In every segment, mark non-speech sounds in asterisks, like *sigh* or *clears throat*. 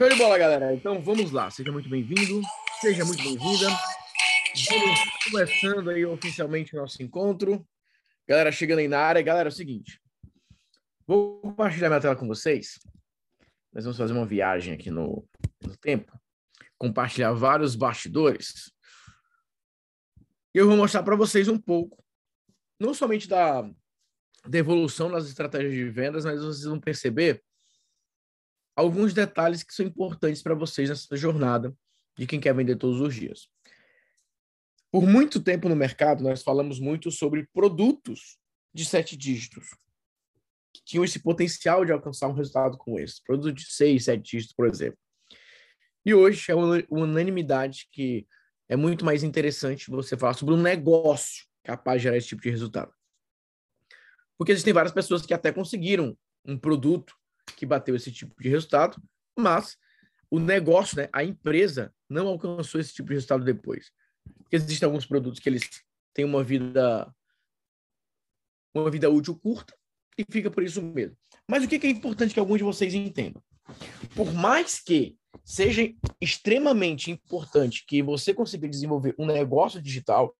Show de bola, galera. Então vamos lá. Seja muito bem-vindo, seja muito bem-vinda. Vamos começando aí oficialmente o nosso encontro. Galera chegando aí na área. Galera, é o seguinte. Vou compartilhar minha tela com vocês. Nós vamos fazer uma viagem aqui no, no tempo. Compartilhar vários bastidores. E eu vou mostrar para vocês um pouco, não somente da, da evolução nas estratégias de vendas, mas vocês vão perceber alguns detalhes que são importantes para vocês nessa jornada de quem quer vender todos os dias. Por muito tempo no mercado, nós falamos muito sobre produtos de sete dígitos, que tinham esse potencial de alcançar um resultado como esse, produtos de seis, sete dígitos, por exemplo. E hoje é uma unanimidade que é muito mais interessante você falar sobre um negócio capaz de gerar esse tipo de resultado. Porque existem várias pessoas que até conseguiram um produto que bateu esse tipo de resultado, mas o negócio, né, a empresa, não alcançou esse tipo de resultado depois. Porque existem alguns produtos que eles têm uma vida uma vida útil curta e fica por isso mesmo. Mas o que é importante que alguns de vocês entendam? Por mais que seja extremamente importante que você consiga desenvolver um negócio digital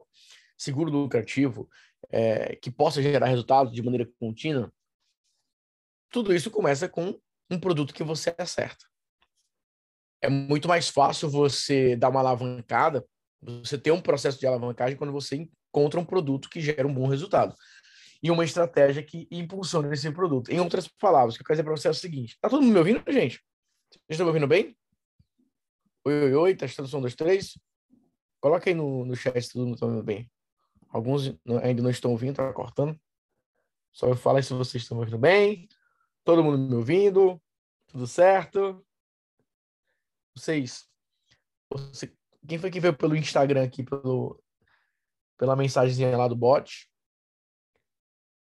seguro lucrativo, é, que possa gerar resultados de maneira contínua, tudo isso começa com um produto que você acerta. É muito mais fácil você dar uma alavancada, você ter um processo de alavancagem quando você encontra um produto que gera um bom resultado. E uma estratégia que impulsiona esse produto. Em outras palavras, o que eu quero dizer para você é o seguinte: tá todo mundo me ouvindo, gente? Vocês estão me ouvindo bem? Oi, oi, oi, testando som dois, três. Coloca aí no, no chat se todo mundo está ouvindo bem. Alguns ainda não estão ouvindo, tá cortando. Só eu falo aí se vocês estão ouvindo bem. Todo mundo me ouvindo? Tudo certo? Vocês. Você, quem foi que veio pelo Instagram aqui, pelo, pela mensagenzinha lá do bot?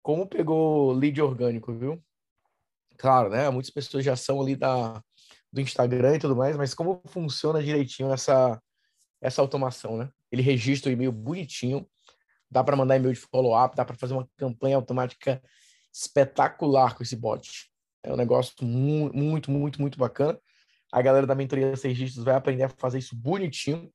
Como pegou lead orgânico, viu? Claro, né? Muitas pessoas já são ali da, do Instagram e tudo mais, mas como funciona direitinho essa, essa automação, né? Ele registra o e-mail bonitinho, dá para mandar e-mail de follow-up, dá para fazer uma campanha automática espetacular com esse bot. É um negócio muito, muito, muito, muito bacana. A galera da mentoria Seis Dígitos vai aprender a fazer isso bonitinho.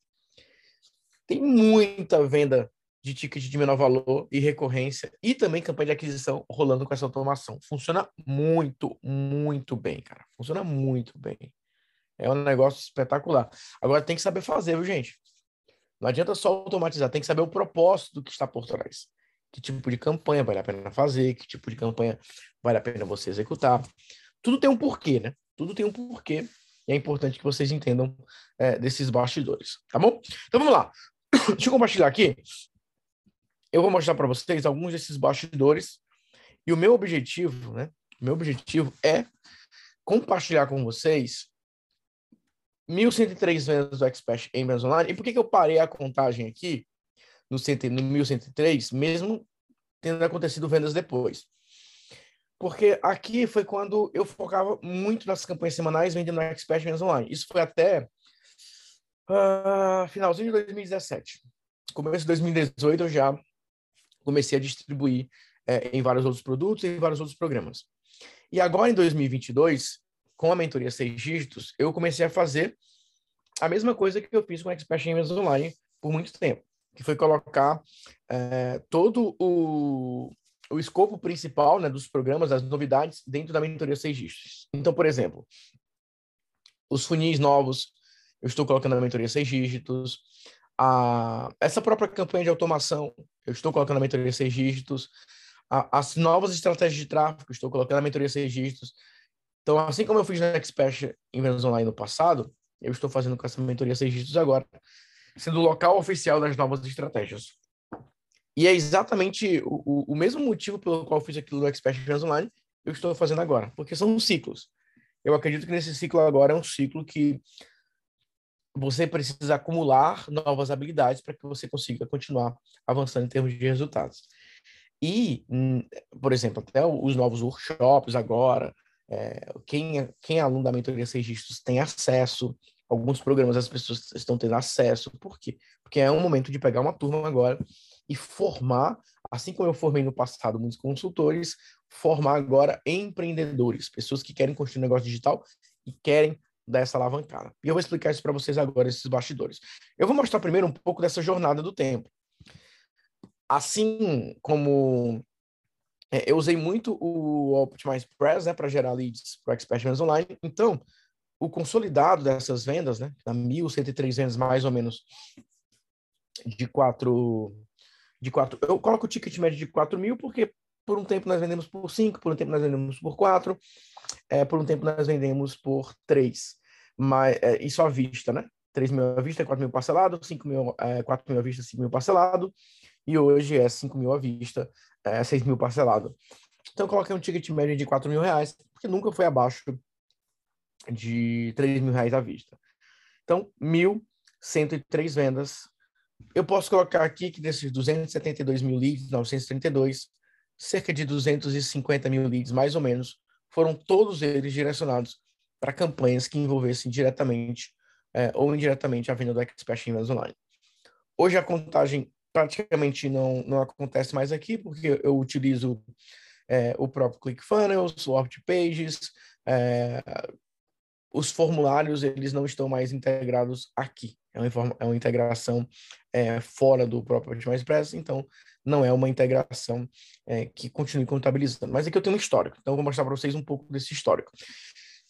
Tem muita venda de ticket de menor valor e recorrência e também campanha de aquisição rolando com essa automação. Funciona muito, muito bem, cara. Funciona muito bem. É um negócio espetacular. Agora tem que saber fazer, viu, gente? Não adianta só automatizar, tem que saber o propósito do que está por trás. Que tipo de campanha vale a pena fazer, que tipo de campanha vale a pena você executar. Tudo tem um porquê, né? Tudo tem um porquê e é importante que vocês entendam é, desses bastidores, tá bom? Então vamos lá. *coughs* Deixa eu compartilhar aqui eu vou mostrar para vocês alguns desses bastidores. E o meu objetivo, né? Meu objetivo é compartilhar com vocês 1.103 vendas do Expert em vendas online. E por que, que eu parei a contagem aqui no, no 1.103, mesmo tendo acontecido vendas depois? Porque aqui foi quando eu focava muito nas campanhas semanais vendendo Expert vendas online. Isso foi até uh, finalzinho de 2017. Começo de 2018 eu já comecei a distribuir é, em vários outros produtos e em vários outros programas. E agora, em 2022, com a mentoria seis dígitos, eu comecei a fazer a mesma coisa que eu fiz com a Expert em Online por muito tempo, que foi colocar é, todo o, o escopo principal né, dos programas, das novidades, dentro da mentoria seis. Então, por exemplo, os funis novos, eu estou colocando na mentoria seis dígitos, a, essa própria campanha de automação, eu estou colocando a mentoria seis dígitos, as novas estratégias de tráfego, estou colocando a mentoria seis dígitos. Então, assim como eu fiz na Expert em vendas online no passado, eu estou fazendo com essa mentoria seis dígitos agora, sendo o local oficial das novas estratégias. E é exatamente o, o, o mesmo motivo pelo qual fiz aquilo no Expert vendas online, eu estou fazendo agora, porque são ciclos. Eu acredito que nesse ciclo agora é um ciclo que você precisa acumular novas habilidades para que você consiga continuar avançando em termos de resultados. E, hum, por exemplo, até os novos workshops agora, é, quem, é, quem é aluno da mentoria Dígitos tem acesso, alguns programas as pessoas estão tendo acesso, por quê? Porque é um momento de pegar uma turma agora e formar, assim como eu formei no passado muitos consultores, formar agora empreendedores, pessoas que querem construir um negócio digital e querem dessa alavancada. E eu vou explicar isso para vocês agora, esses bastidores. Eu vou mostrar primeiro um pouco dessa jornada do tempo. Assim como é, eu usei muito o Optimize Press né, para gerar leads para Expert Online, então o consolidado dessas vendas, né, da 1.103 vendas mais ou menos de quatro, de quatro, eu coloco o ticket médio de 4 mil porque por um tempo nós vendemos por 5, por um tempo nós vendemos por 4, é, por um tempo nós vendemos por 3. Mas, é, isso à vista, né? 3 mil à vista, 4 mil parcelado, 5 mil, é, 4 mil à vista, 5 mil parcelado, e hoje é 5 mil à vista, é, 6 mil parcelado. Então, eu coloquei um ticket médio de 4 mil reais, porque nunca foi abaixo de 3 mil reais à vista. Então, 1.103 vendas. Eu posso colocar aqui que desses 272 mil leads, 932, cerca de 250 mil leads, mais ou menos, foram todos eles direcionados para campanhas que envolvessem diretamente é, ou indiretamente a venda do Expert em Online. Hoje a contagem praticamente não, não acontece mais aqui, porque eu utilizo é, o próprio ClickFunnels, o OptPages, é, os formulários eles não estão mais integrados aqui. É uma, é uma integração é, fora do próprio Optimize Express, então não é uma integração é, que continue contabilizando. Mas aqui eu tenho um histórico, então eu vou mostrar para vocês um pouco desse histórico.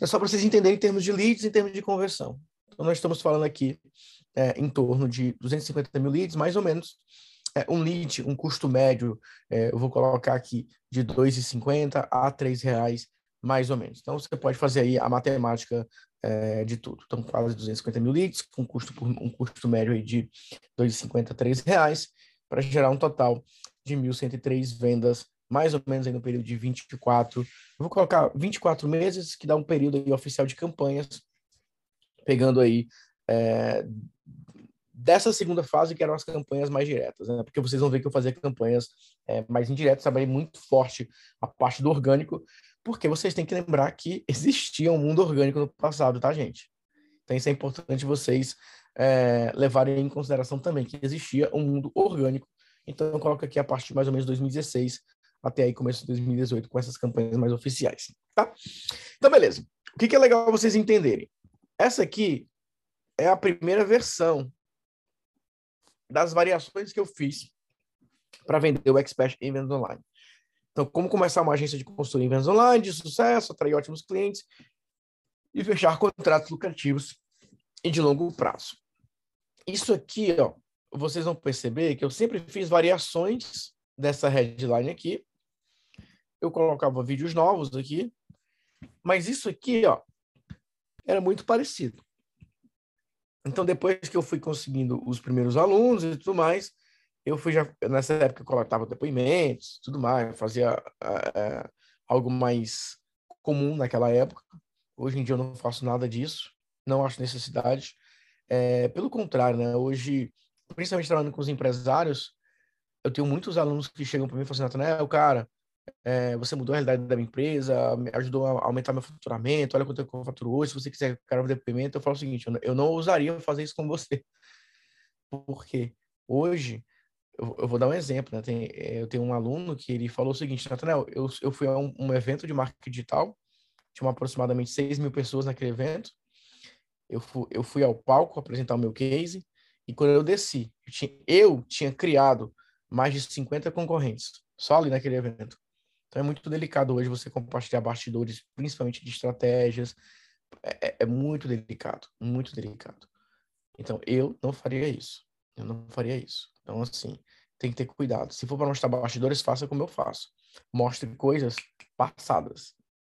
É só para vocês entenderem em termos de leads, em termos de conversão. Então nós estamos falando aqui é, em torno de 250 mil leads, mais ou menos. É, um lead, um custo médio, é, eu vou colocar aqui de R$ 2,50 a R$ reais mais ou menos. Então, você pode fazer aí a matemática é, de tudo. Então, quase 250 mil leads, com custo por, um custo médio aí de 2,53 reais, para gerar um total de 1.103 vendas, mais ou menos aí no período de 24. Eu vou colocar 24 meses, que dá um período aí oficial de campanhas, pegando aí é, dessa segunda fase, que eram as campanhas mais diretas, né? Porque vocês vão ver que eu fazia campanhas é, mais indiretas, trabalhei muito forte a parte do orgânico, porque vocês têm que lembrar que *laughs* existia um mundo orgânico no passado, tá, gente? Então, isso é importante vocês é, levarem em consideração também, que existia um mundo orgânico. Então, eu coloco aqui a partir de mais ou menos 2016 até aí começo de 2018 com essas campanhas mais oficiais, tá? Então, beleza. O que, que é legal vocês entenderem? Essa aqui é a primeira versão das variações que eu fiz para vender o Expert em vendas online. Então, como começar uma agência de consultoria em vendas online de sucesso, atrair ótimos clientes e fechar contratos lucrativos e de longo prazo. Isso aqui, ó, vocês vão perceber que eu sempre fiz variações dessa headline aqui. Eu colocava vídeos novos aqui, mas isso aqui, ó, era muito parecido. Então, depois que eu fui conseguindo os primeiros alunos e tudo mais, eu fui já, nessa época, eu coletava depoimentos, tudo mais, fazia é, algo mais comum naquela época. Hoje em dia eu não faço nada disso, não acho necessidade. É, pelo contrário, né? Hoje, principalmente trabalhando com os empresários, eu tenho muitos alunos que chegam para mim e falam assim, Nathanael, cara, é, você mudou a realidade da minha empresa, me ajudou a aumentar meu faturamento, olha quanto eu faturo hoje, se você quiser que eu depoimento, eu falo o seguinte, eu não ousaria fazer isso com você. Porque hoje eu, vou dar um exemplo, né? Tem, eh, eu tenho um aluno que ele falou o seguinte, Nathanael, eu, eu fui a um, um, evento de marketing digital, tinha aproximadamente 6 mil pessoas naquele evento, eu fui, eu fui ao palco apresentar o meu case, e quando eu desci, eu tinha, eu tinha criado mais de 50 concorrentes, só ali naquele evento. Então é muito delicado hoje você compartilhar bastidores, principalmente de estratégias, é, é, é muito delicado, muito delicado. Então eu não faria isso, eu não faria isso. Então, assim, tem que ter cuidado. Se for para mostrar bastidores, faça como eu faço. Mostre coisas passadas,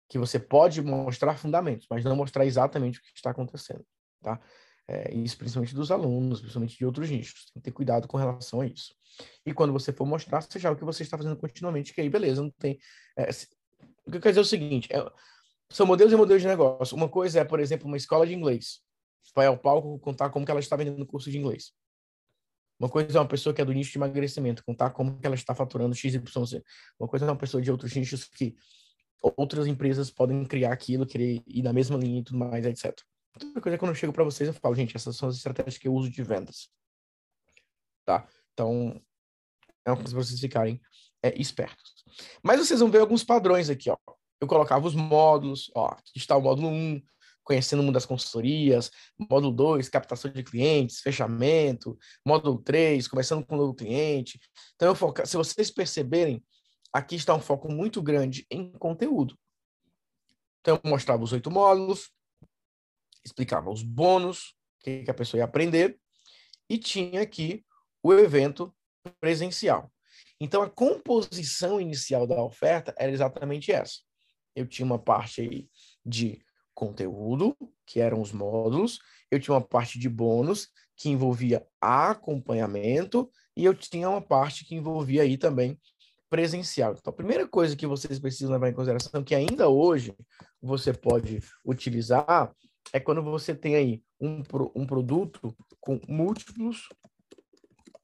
que você pode mostrar fundamentos, mas não mostrar exatamente o que está acontecendo, tá? É, isso principalmente dos alunos, principalmente de outros nichos. Tem que ter cuidado com relação a isso. E quando você for mostrar, seja o que você está fazendo continuamente, que aí, beleza, não tem... É, o que eu quero dizer é o seguinte, é, são modelos e modelos de negócio. Uma coisa é, por exemplo, uma escola de inglês. Vai ao palco contar como que ela está vendendo curso de inglês. Uma coisa é uma pessoa que é do nicho de emagrecimento, contar como que ela está faturando XYZ. Uma coisa é uma pessoa de outros nichos que outras empresas podem criar aquilo, querer ir na mesma linha e tudo mais, etc. Outra coisa é quando eu chego para vocês, eu falo, gente, essas são as estratégias que eu uso de vendas. Tá? Então, é uma coisa para vocês ficarem é, espertos. Mas vocês vão ver alguns padrões aqui, ó. Eu colocava os módulos, ó, aqui está o módulo 1, conhecendo o mundo das consultorias, módulo 2, captação de clientes, fechamento, módulo 3, começando com um novo cliente. Então, eu foca... se vocês perceberem, aqui está um foco muito grande em conteúdo. Então, eu mostrava os oito módulos, explicava os bônus, o que a pessoa ia aprender, e tinha aqui o evento presencial. Então, a composição inicial da oferta era exatamente essa. Eu tinha uma parte aí de conteúdo, que eram os módulos, eu tinha uma parte de bônus, que envolvia acompanhamento, e eu tinha uma parte que envolvia aí também presencial. Então, a primeira coisa que vocês precisam levar em consideração, que ainda hoje você pode utilizar, é quando você tem aí um, um produto com múltiplos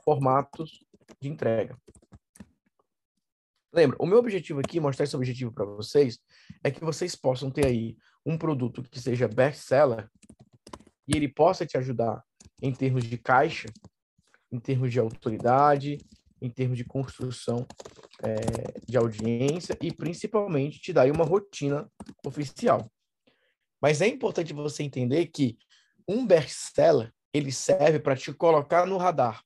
formatos de entrega. Lembra, o meu objetivo aqui, mostrar esse objetivo para vocês, é que vocês possam ter aí um produto que seja best-seller e ele possa te ajudar em termos de caixa, em termos de autoridade, em termos de construção é, de audiência e principalmente te dar uma rotina oficial. Mas é importante você entender que um best-seller ele serve para te colocar no radar,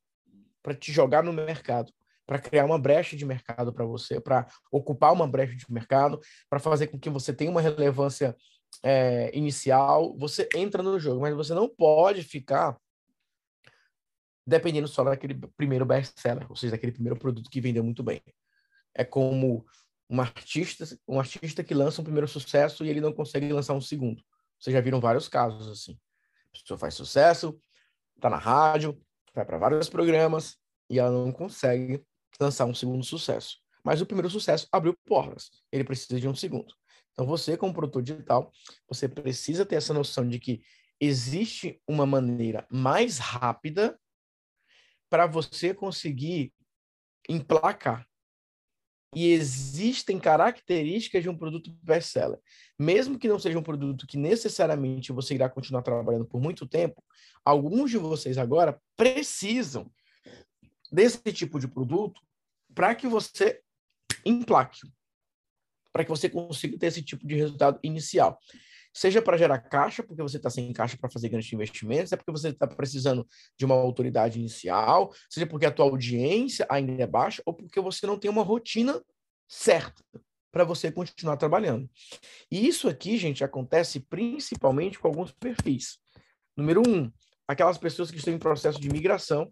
para te jogar no mercado para criar uma brecha de mercado para você, para ocupar uma brecha de mercado, para fazer com que você tenha uma relevância é, inicial, você entra no jogo, mas você não pode ficar dependendo só daquele primeiro best-seller, ou seja, daquele primeiro produto que vendeu muito bem. É como um artista, um artista que lança um primeiro sucesso e ele não consegue lançar um segundo. Vocês já viram vários casos assim. A pessoa faz sucesso, tá na rádio, vai para vários programas e ela não consegue lançar um segundo sucesso. Mas o primeiro sucesso abriu portas. Ele precisa de um segundo. Então, você, como produtor digital, você precisa ter essa noção de que existe uma maneira mais rápida para você conseguir emplacar. E existem características de um produto best-seller. Mesmo que não seja um produto que necessariamente você irá continuar trabalhando por muito tempo, alguns de vocês agora precisam desse tipo de produto para que você emplaque, para que você consiga ter esse tipo de resultado inicial. Seja para gerar caixa, porque você está sem caixa para fazer grandes investimentos, é porque você está precisando de uma autoridade inicial, seja porque a tua audiência ainda é baixa, ou porque você não tem uma rotina certa para você continuar trabalhando. E isso aqui, gente, acontece principalmente com alguns perfis. Número um, aquelas pessoas que estão em processo de migração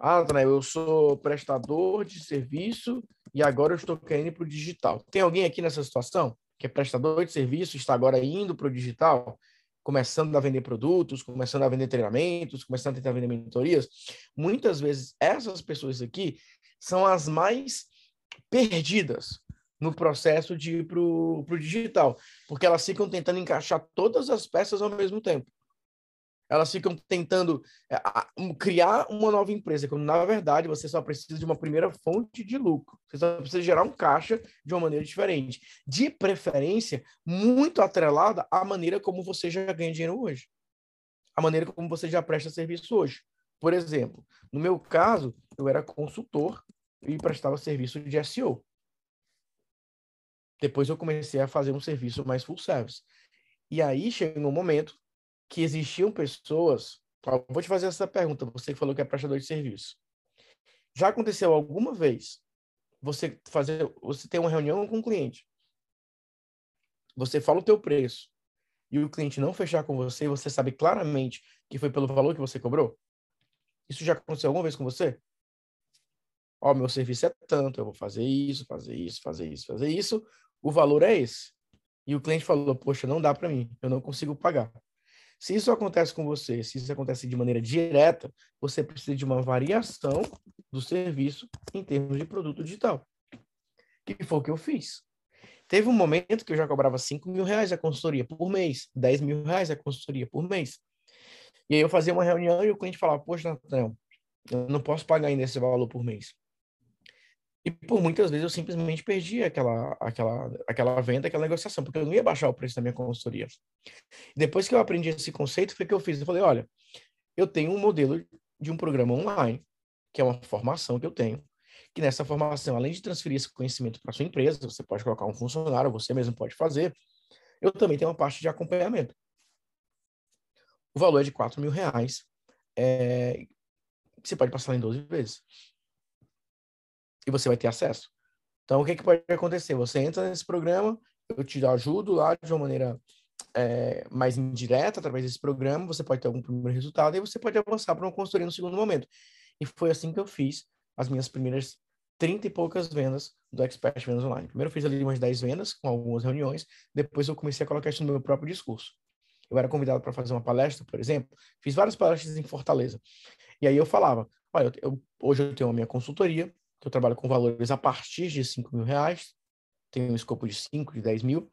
ah, Daniel, eu sou prestador de serviço e agora eu estou querendo ir para o digital. Tem alguém aqui nessa situação que é prestador de serviço, está agora indo para o digital, começando a vender produtos, começando a vender treinamentos, começando a tentar vender mentorias? Muitas vezes essas pessoas aqui são as mais perdidas no processo de ir para o digital, porque elas ficam tentando encaixar todas as peças ao mesmo tempo elas ficam tentando é, criar uma nova empresa, quando na verdade você só precisa de uma primeira fonte de lucro. Você só precisa gerar um caixa de uma maneira diferente. De preferência, muito atrelada à maneira como você já ganha dinheiro hoje. A maneira como você já presta serviço hoje. Por exemplo, no meu caso, eu era consultor e prestava serviço de SEO. Depois eu comecei a fazer um serviço mais full service. E aí chegou um momento que existiam pessoas. vou te fazer essa pergunta, você que falou que é prestador de serviço. Já aconteceu alguma vez você fazer, você ter uma reunião com um cliente, você fala o teu preço e o cliente não fechar com você, você sabe claramente que foi pelo valor que você cobrou? Isso já aconteceu alguma vez com você? Ó, meu serviço é tanto, eu vou fazer isso, fazer isso, fazer isso, fazer isso, o valor é esse. E o cliente falou: "Poxa, não dá para mim, eu não consigo pagar". Se isso acontece com você, se isso acontece de maneira direta, você precisa de uma variação do serviço em termos de produto digital. Que foi o que eu fiz. Teve um momento que eu já cobrava 5 mil reais a consultoria por mês, 10 mil reais a consultoria por mês. E aí eu fazia uma reunião e o cliente falava, poxa, Nathaniel, eu não posso pagar ainda esse valor por mês. E por muitas vezes eu simplesmente perdi aquela, aquela, aquela venda, aquela negociação, porque eu não ia baixar o preço da minha consultoria. Depois que eu aprendi esse conceito, foi que eu fiz. Eu falei, olha, eu tenho um modelo de um programa online, que é uma formação que eu tenho, que nessa formação, além de transferir esse conhecimento para sua empresa, você pode colocar um funcionário, você mesmo pode fazer, eu também tenho uma parte de acompanhamento. O valor é de 4 mil reais. É... Você pode passar em 12 vezes. E você vai ter acesso. Então, o que, que pode acontecer? Você entra nesse programa, eu te ajudo lá de uma maneira é, mais indireta, através desse programa, você pode ter algum primeiro resultado e você pode avançar para uma consultoria no segundo momento. E foi assim que eu fiz as minhas primeiras 30 e poucas vendas do Expert Vendas Online. Primeiro eu fiz ali umas 10 vendas, com algumas reuniões, depois eu comecei a colocar isso no meu próprio discurso. Eu era convidado para fazer uma palestra, por exemplo, fiz várias palestras em Fortaleza. E aí eu falava, olha, eu, hoje eu tenho a minha consultoria, que eu trabalho com valores a partir de 5 mil reais, tenho um escopo de 5, de 10 mil,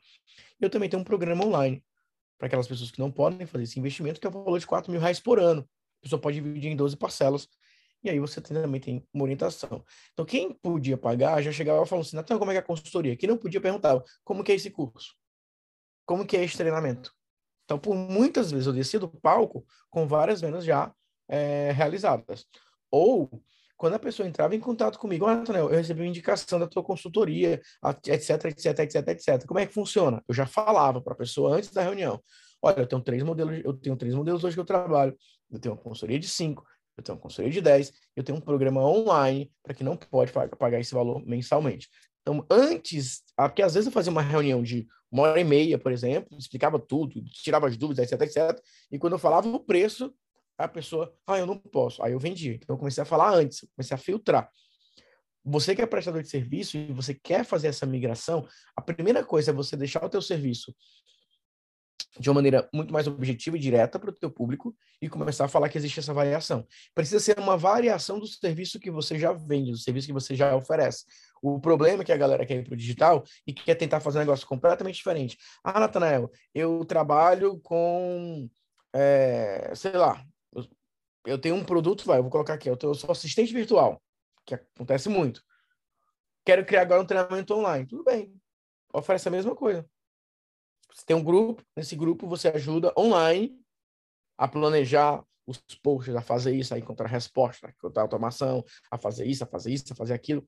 e eu também tenho um programa online para aquelas pessoas que não podem fazer esse investimento, que é o valor de 4 mil reais por ano. A pessoa pode dividir em 12 parcelas, e aí você também tem uma orientação. Então, quem podia pagar já chegava falando assim, Natan, como é que é a consultoria? Quem não podia perguntava, como que é esse curso? Como que é esse treinamento? Então, por muitas vezes eu desci do palco com várias vendas já é, realizadas. Ou, quando a pessoa entrava em contato comigo, Antonel, eu recebi uma indicação da tua consultoria, etc, etc, etc, etc. Como é que funciona? Eu já falava para a pessoa antes da reunião. Olha, eu tenho três modelos, eu tenho três modelos hoje que eu trabalho. Eu tenho uma consultoria de cinco, eu tenho uma consultoria de 10, eu tenho um programa online para quem não pode pagar esse valor mensalmente. Então, antes, ah, porque às vezes eu fazia uma reunião de uma hora e meia, por exemplo, explicava tudo, tirava as dúvidas, etc, etc. E quando eu falava o preço, a pessoa, ah, eu não posso. Aí eu vendi. Então, eu comecei a falar antes, comecei a filtrar. Você que é prestador de serviço e você quer fazer essa migração, a primeira coisa é você deixar o teu serviço de uma maneira muito mais objetiva e direta para o teu público e começar a falar que existe essa variação. Precisa ser uma variação do serviço que você já vende, do serviço que você já oferece. O problema é que a galera quer ir para o digital e quer tentar fazer um negócio completamente diferente. Ah, Natanael, eu trabalho com, é, sei lá, eu, tenho um produto, vai, eu vou colocar aqui, eu, eu sou assistente virtual, que acontece muito. Quero criar agora um treinamento online. Tudo bem, oferece a mesma coisa você tem um grupo, nesse grupo você ajuda online a planejar os posts, a fazer isso, a encontrar resposta, a encontrar automação, a fazer isso, a fazer isso, a fazer aquilo.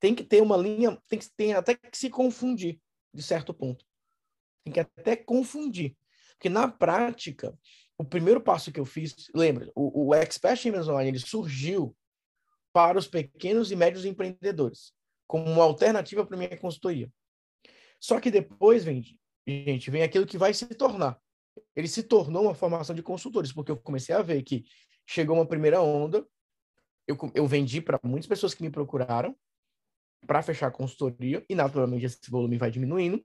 Tem que ter uma linha, tem, que, tem até que se confundir, de certo ponto. Tem que até confundir. Porque na prática, o primeiro passo que eu fiz, lembra, o, o Expert em Online, ele surgiu para os pequenos e médios empreendedores, como uma alternativa para minha consultoria. Só que depois, vem, gente, vem aquilo que vai se tornar. Ele se tornou uma formação de consultores, porque eu comecei a ver que chegou uma primeira onda, eu, eu vendi para muitas pessoas que me procuraram para fechar a consultoria, e naturalmente esse volume vai diminuindo,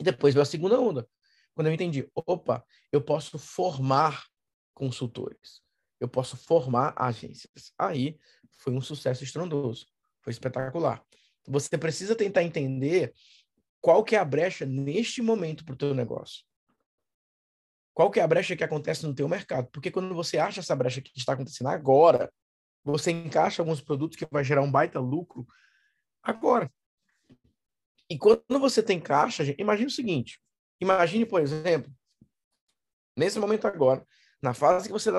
e depois veio a segunda onda, quando eu entendi, opa, eu posso formar consultores, eu posso formar agências. Aí foi um sucesso estrondoso, foi espetacular. Você precisa tentar entender qual que é a brecha neste momento para o teu negócio? Qual que é a brecha que acontece no teu mercado? Porque quando você acha essa brecha que está acontecendo agora, você encaixa alguns produtos que vai gerar um baita lucro agora. E quando você tem caixa, imagine o seguinte: imagine, por exemplo, nesse momento agora, na fase que você,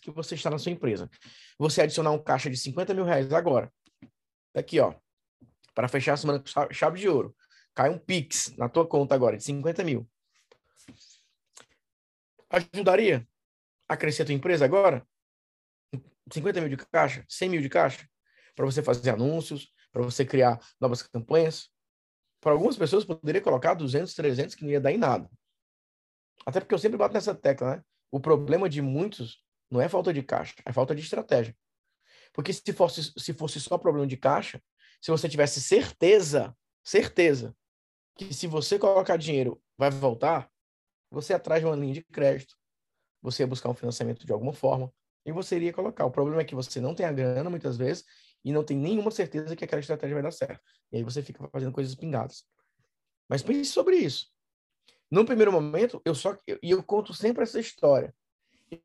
que você está na sua empresa, você adicionar um caixa de 50 mil reais agora. Aqui, ó. Para fechar a semana com chave de ouro cai um Pix na tua conta agora de 50 mil. Ajudaria a crescer a tua empresa agora? 50 mil de caixa? 100 mil de caixa? Para você fazer anúncios, para você criar novas campanhas? Para algumas pessoas poderia colocar 200, 300 que não ia dar em nada. Até porque eu sempre bato nessa tecla, né? O problema de muitos não é falta de caixa, é falta de estratégia. Porque se fosse, se fosse só problema de caixa, se você tivesse certeza, certeza que se você colocar dinheiro vai voltar, você atrás de uma linha de crédito, você ia buscar um financiamento de alguma forma e você iria colocar. O problema é que você não tem a grana muitas vezes e não tem nenhuma certeza que aquela estratégia vai dar certo. E aí você fica fazendo coisas pingadas. Mas pense sobre isso. No primeiro momento, eu só e eu, eu conto sempre essa história.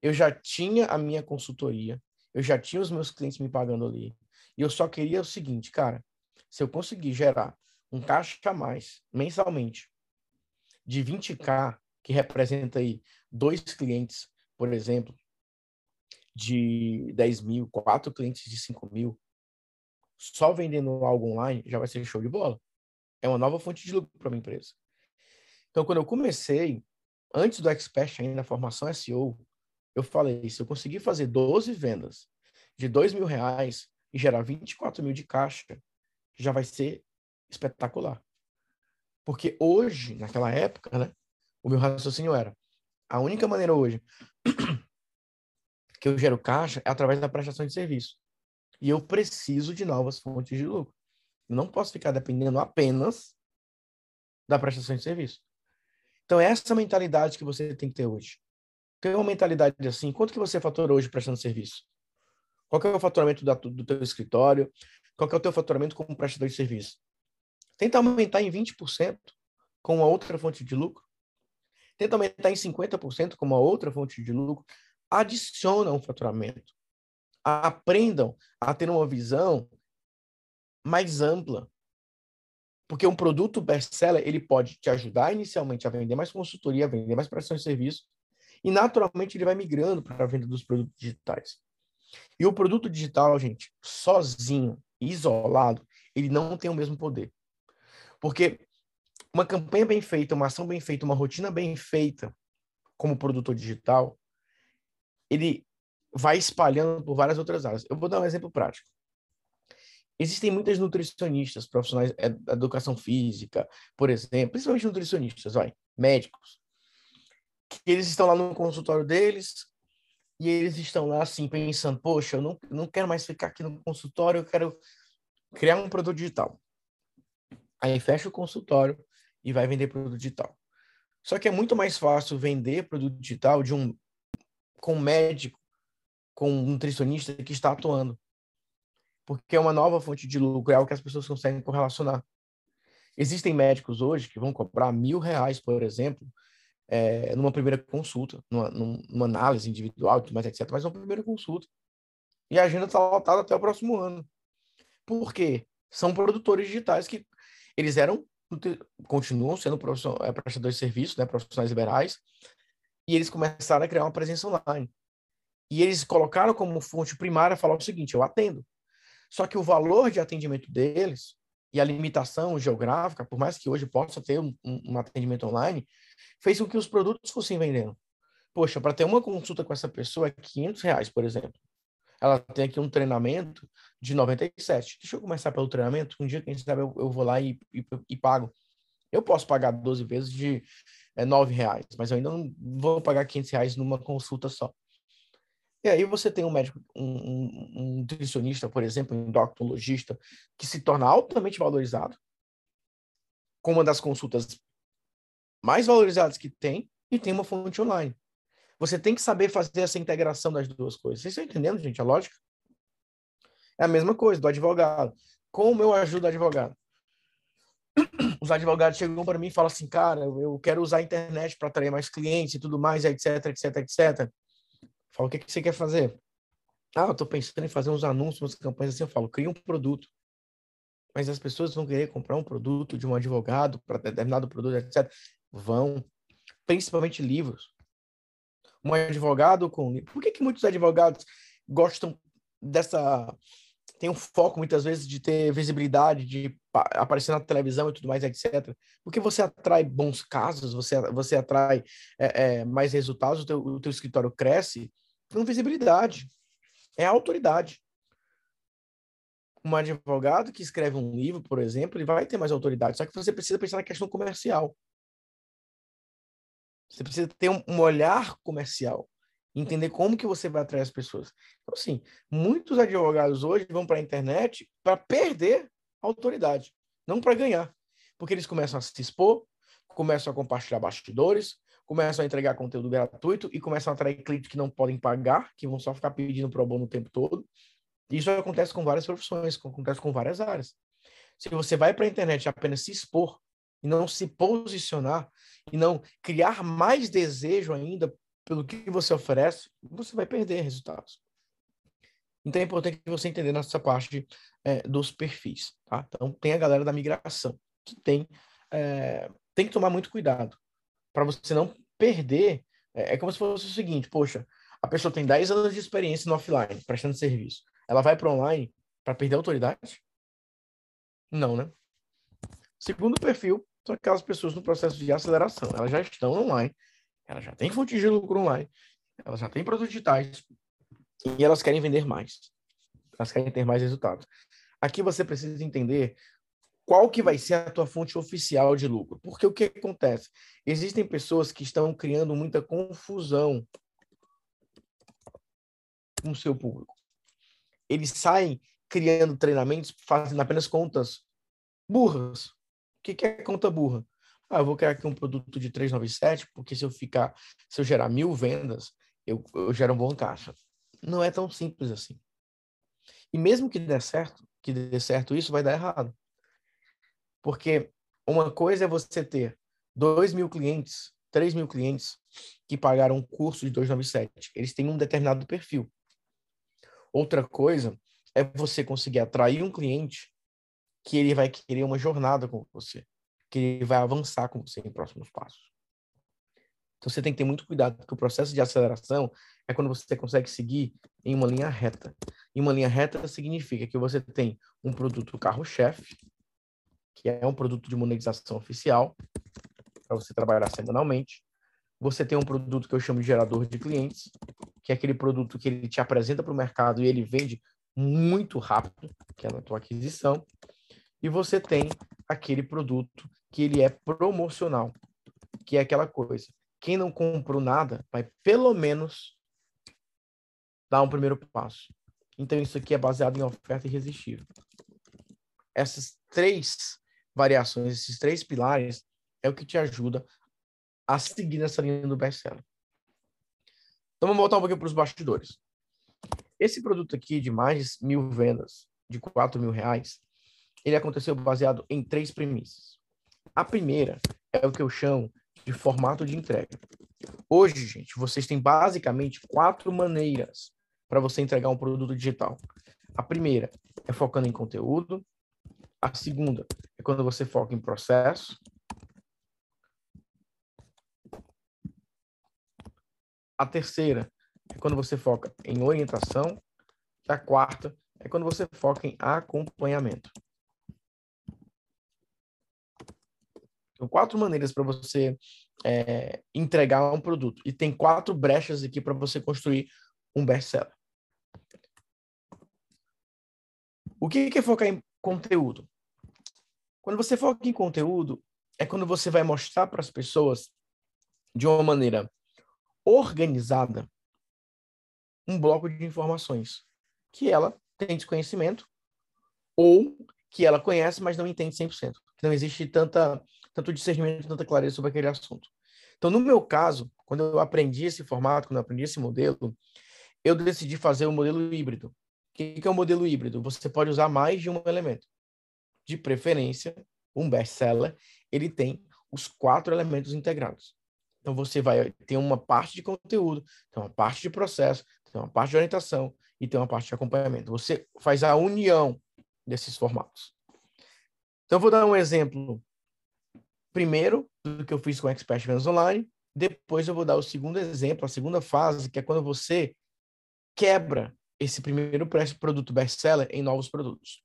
Eu já tinha a minha consultoria, eu já tinha os meus clientes me pagando ali. E eu só queria o seguinte, cara, se eu conseguir gerar um caixa a mais mensalmente de 20k, que representa aí dois clientes, por exemplo, de 10 mil, quatro clientes de 5 mil, só vendendo algo online já vai ser show de bola. É uma nova fonte de lucro para uma empresa. Então, quando eu comecei, antes do Expert ainda, na formação SEO, eu falei, se eu conseguir fazer 12 vendas de 2 mil reais e gerar 24 mil de caixa, já vai ser espetacular. Porque hoje, naquela época, né, o meu raciocínio era, a única maneira hoje *clears throat* que eu gero caixa é através da prestação de serviço. E eu preciso de novas fontes de lucro. Eu não posso ficar dependendo apenas da prestação de serviço. Então, é essa mentalidade que você tem que ter hoje. Tem uma mentalidade assim, quanto que você fatura hoje prestando serviço? Qual é o faturamento da, do teu escritório? Qual é o teu faturamento como prestador de serviço? Tenta aumentar em 20% com uma outra fonte de lucro. Tenta aumentar em 50% com uma outra fonte de lucro. Adiciona um faturamento. Aprendam a ter uma visão mais ampla. Porque um produto best-seller, ele pode te ajudar inicialmente a vender mais consultoria, a vender mais prestação de serviço, e naturalmente ele vai migrando para a venda dos produtos digitais. E o produto digital, gente, sozinho, isolado, ele não tem o mesmo poder. Porque uma campanha bem feita, uma ação bem feita, uma rotina bem feita como produtor digital, ele vai espalhando por várias outras áreas. Eu vou dar um exemplo prático. Existem muitas nutricionistas, profissionais é, da educação física, por exemplo, principalmente nutricionistas, vai, médicos, que eles estão lá no consultório deles e eles estão lá assim pensando, poxa, eu não, não quero mais ficar aqui no consultório, eu quero criar um produto digital. Aí fecha o consultório e vai vender produto digital. Só que é muito mais fácil vender produto digital de um com médico, com um nutricionista que está atuando. Porque é uma nova fonte de lucro, é algo que as pessoas conseguem correlacionar. Existem médicos hoje que vão cobrar mil reais, por exemplo, é, numa primeira consulta, numa, numa análise individual, mais etc. Mas uma primeira consulta. E a agenda está lotada até o próximo ano. Por quê? São produtores digitais que eles eram, continuam sendo é, prestadores de serviço, né, profissionais liberais, e eles começaram a criar uma presença online. E eles colocaram como fonte primária falar o seguinte: eu atendo. Só que o valor de atendimento deles e a limitação geográfica, por mais que hoje possa ter um, um atendimento online, fez com que os produtos fossem vendendo. Poxa, para ter uma consulta com essa pessoa é 500 reais, por exemplo. Ela tem aqui um treinamento de 97. Deixa eu começar pelo treinamento. Um dia, quem sabe, eu, eu vou lá e, e, e, pago. Eu posso pagar 12 vezes de é, 9 reais, mas eu ainda não vou pagar 500 reais numa consulta só. E aí você tem um médico, um, um, nutricionista, por exemplo, um endocrinologista, que se torna altamente valorizado, com uma das consultas mais valorizadas que tem, e tem uma fonte online. Você tem que saber fazer essa integração das duas coisas. Vocês estão entendendo, gente, a lógica? É a mesma coisa do advogado. Como eu ajudo o advogado? Os advogados chegam para mim e falam assim, cara, eu quero usar a internet para atrair mais clientes e tudo mais, etc, etc, etc. Fala, o que, que você quer fazer? Ah, eu estou pensando em fazer uns anúncios, umas campanhas assim. Eu falo, cria um produto. Mas as pessoas vão querer comprar um produto de um advogado para determinado produto, etc. Vão. Principalmente livros. Um advogado com. Por que, que muitos advogados gostam dessa. Tem um foco, muitas vezes, de ter visibilidade, de aparecer na televisão e tudo mais, etc. Porque você atrai bons casos, você, você atrai é, é, mais resultados, o teu, o teu escritório cresce com visibilidade. É autoridade. Um advogado que escreve um livro, por exemplo, ele vai ter mais autoridade, só que você precisa pensar na questão comercial. Você precisa ter um, olhar comercial, entender como que você vai atrair as pessoas. Então, assim, muitos advogados hoje vão para a internet para perder autoridade, não para ganhar, porque eles começam a se expor, começam a compartilhar bastidores, começam a entregar conteúdo gratuito e começam a atrair clientes que não podem pagar, que vão só ficar pedindo pro bono o tempo todo. Isso acontece com várias profissões, acontece com várias áreas. Se você vai para a internet apenas se expor e não se posicionar e não criar mais desejo ainda pelo que você oferece, você vai perder resultados. Então é importante você entender nessa parte é, dos perfis, tá? Então tem a galera da migração que tem é, tem que tomar muito cuidado para você não perder. É, é, como se fosse o seguinte: poxa, a pessoa tem 10 anos de experiência no offline, prestando serviço. Ela vai para online para perder autoridade? Não, né? Segundo perfil são aquelas pessoas no processo de aceleração. Elas já estão online, elas já têm fonte de lucro online, elas já têm produtos digitais e elas querem vender mais. Elas querem ter mais resultados. Aqui você precisa entender qual que vai ser a tua fonte oficial de lucro. Porque o que acontece? Existem pessoas que estão criando muita confusão com o seu público. Eles saem criando treinamentos, fazendo apenas contas burras. O que, que é conta burra? Ah, eu vou criar aqui um produto de 397, porque se eu ficar, se eu gerar mil vendas, eu, eu gero um bom caixa. Não é tão simples assim. E mesmo que dê certo, que dê certo isso, vai dar errado. Porque uma coisa é você ter 2 mil clientes, 3 mil clientes que pagaram um curso de 297. Eles têm um determinado perfil. Outra coisa é você conseguir atrair um cliente que ele vai querer uma jornada com você, que ele vai avançar com você em próximos passos. Então você tem que ter muito cuidado, porque o processo de aceleração é quando você consegue seguir em uma linha reta. E uma linha reta significa que você tem um produto carro-chefe, que é um produto de monetização oficial, para você trabalhar semanalmente. Você tem um produto que eu chamo de gerador de clientes, que é aquele produto que ele te apresenta para o mercado e ele vende muito rápido, que é na tua aquisição. E você tem aquele produto que ele é promocional, que é aquela coisa quem não comprou nada vai pelo menos dar um primeiro passo. Então, isso aqui é baseado em oferta irresistível. Essas três variações, esses três pilares, é o que te ajuda a seguir nessa linha do best-seller. Então, vamos voltar um pouquinho para os bastidores. Esse produto aqui de mais de mil vendas, de quatro mil reais, ele aconteceu baseado em três premissas. A primeira é o que eu chamo de formato de entrega. Hoje, gente, vocês têm basicamente quatro maneiras para você entregar um produto digital. A primeira é focando em conteúdo. A segunda é quando você foca em processo. A terceira é quando você foca em orientação. E a quarta é quando você foca em acompanhamento. São quatro maneiras para você é, entregar um produto. E tem quatro brechas aqui para você construir um best-seller. O que é focar em conteúdo? Quando você foca em conteúdo, é quando você vai mostrar para as pessoas de uma maneira organizada um bloco de informações que ela tem desconhecimento ou que ela conhece, mas não entende 100%. Que não existe tanta tanto discernimento, tanta clareza sobre aquele assunto. Então, no meu caso, quando eu aprendi esse formato, quando eu aprendi esse modelo, eu decidi fazer o um modelo híbrido. O que é o um modelo híbrido? Você pode usar mais de um elemento. De preferência, um best-seller, ele tem os quatro elementos integrados. Então, você vai ter uma parte de conteúdo, tem uma parte de processo, tem uma parte de orientação e tem uma parte de acompanhamento. Você faz a união desses formatos. Então, vou dar um exemplo primeiro do que eu fiz com o Expert Vendas Online. Depois eu vou dar o segundo exemplo, a segunda fase, que é quando você quebra esse primeiro produto best-seller em novos produtos.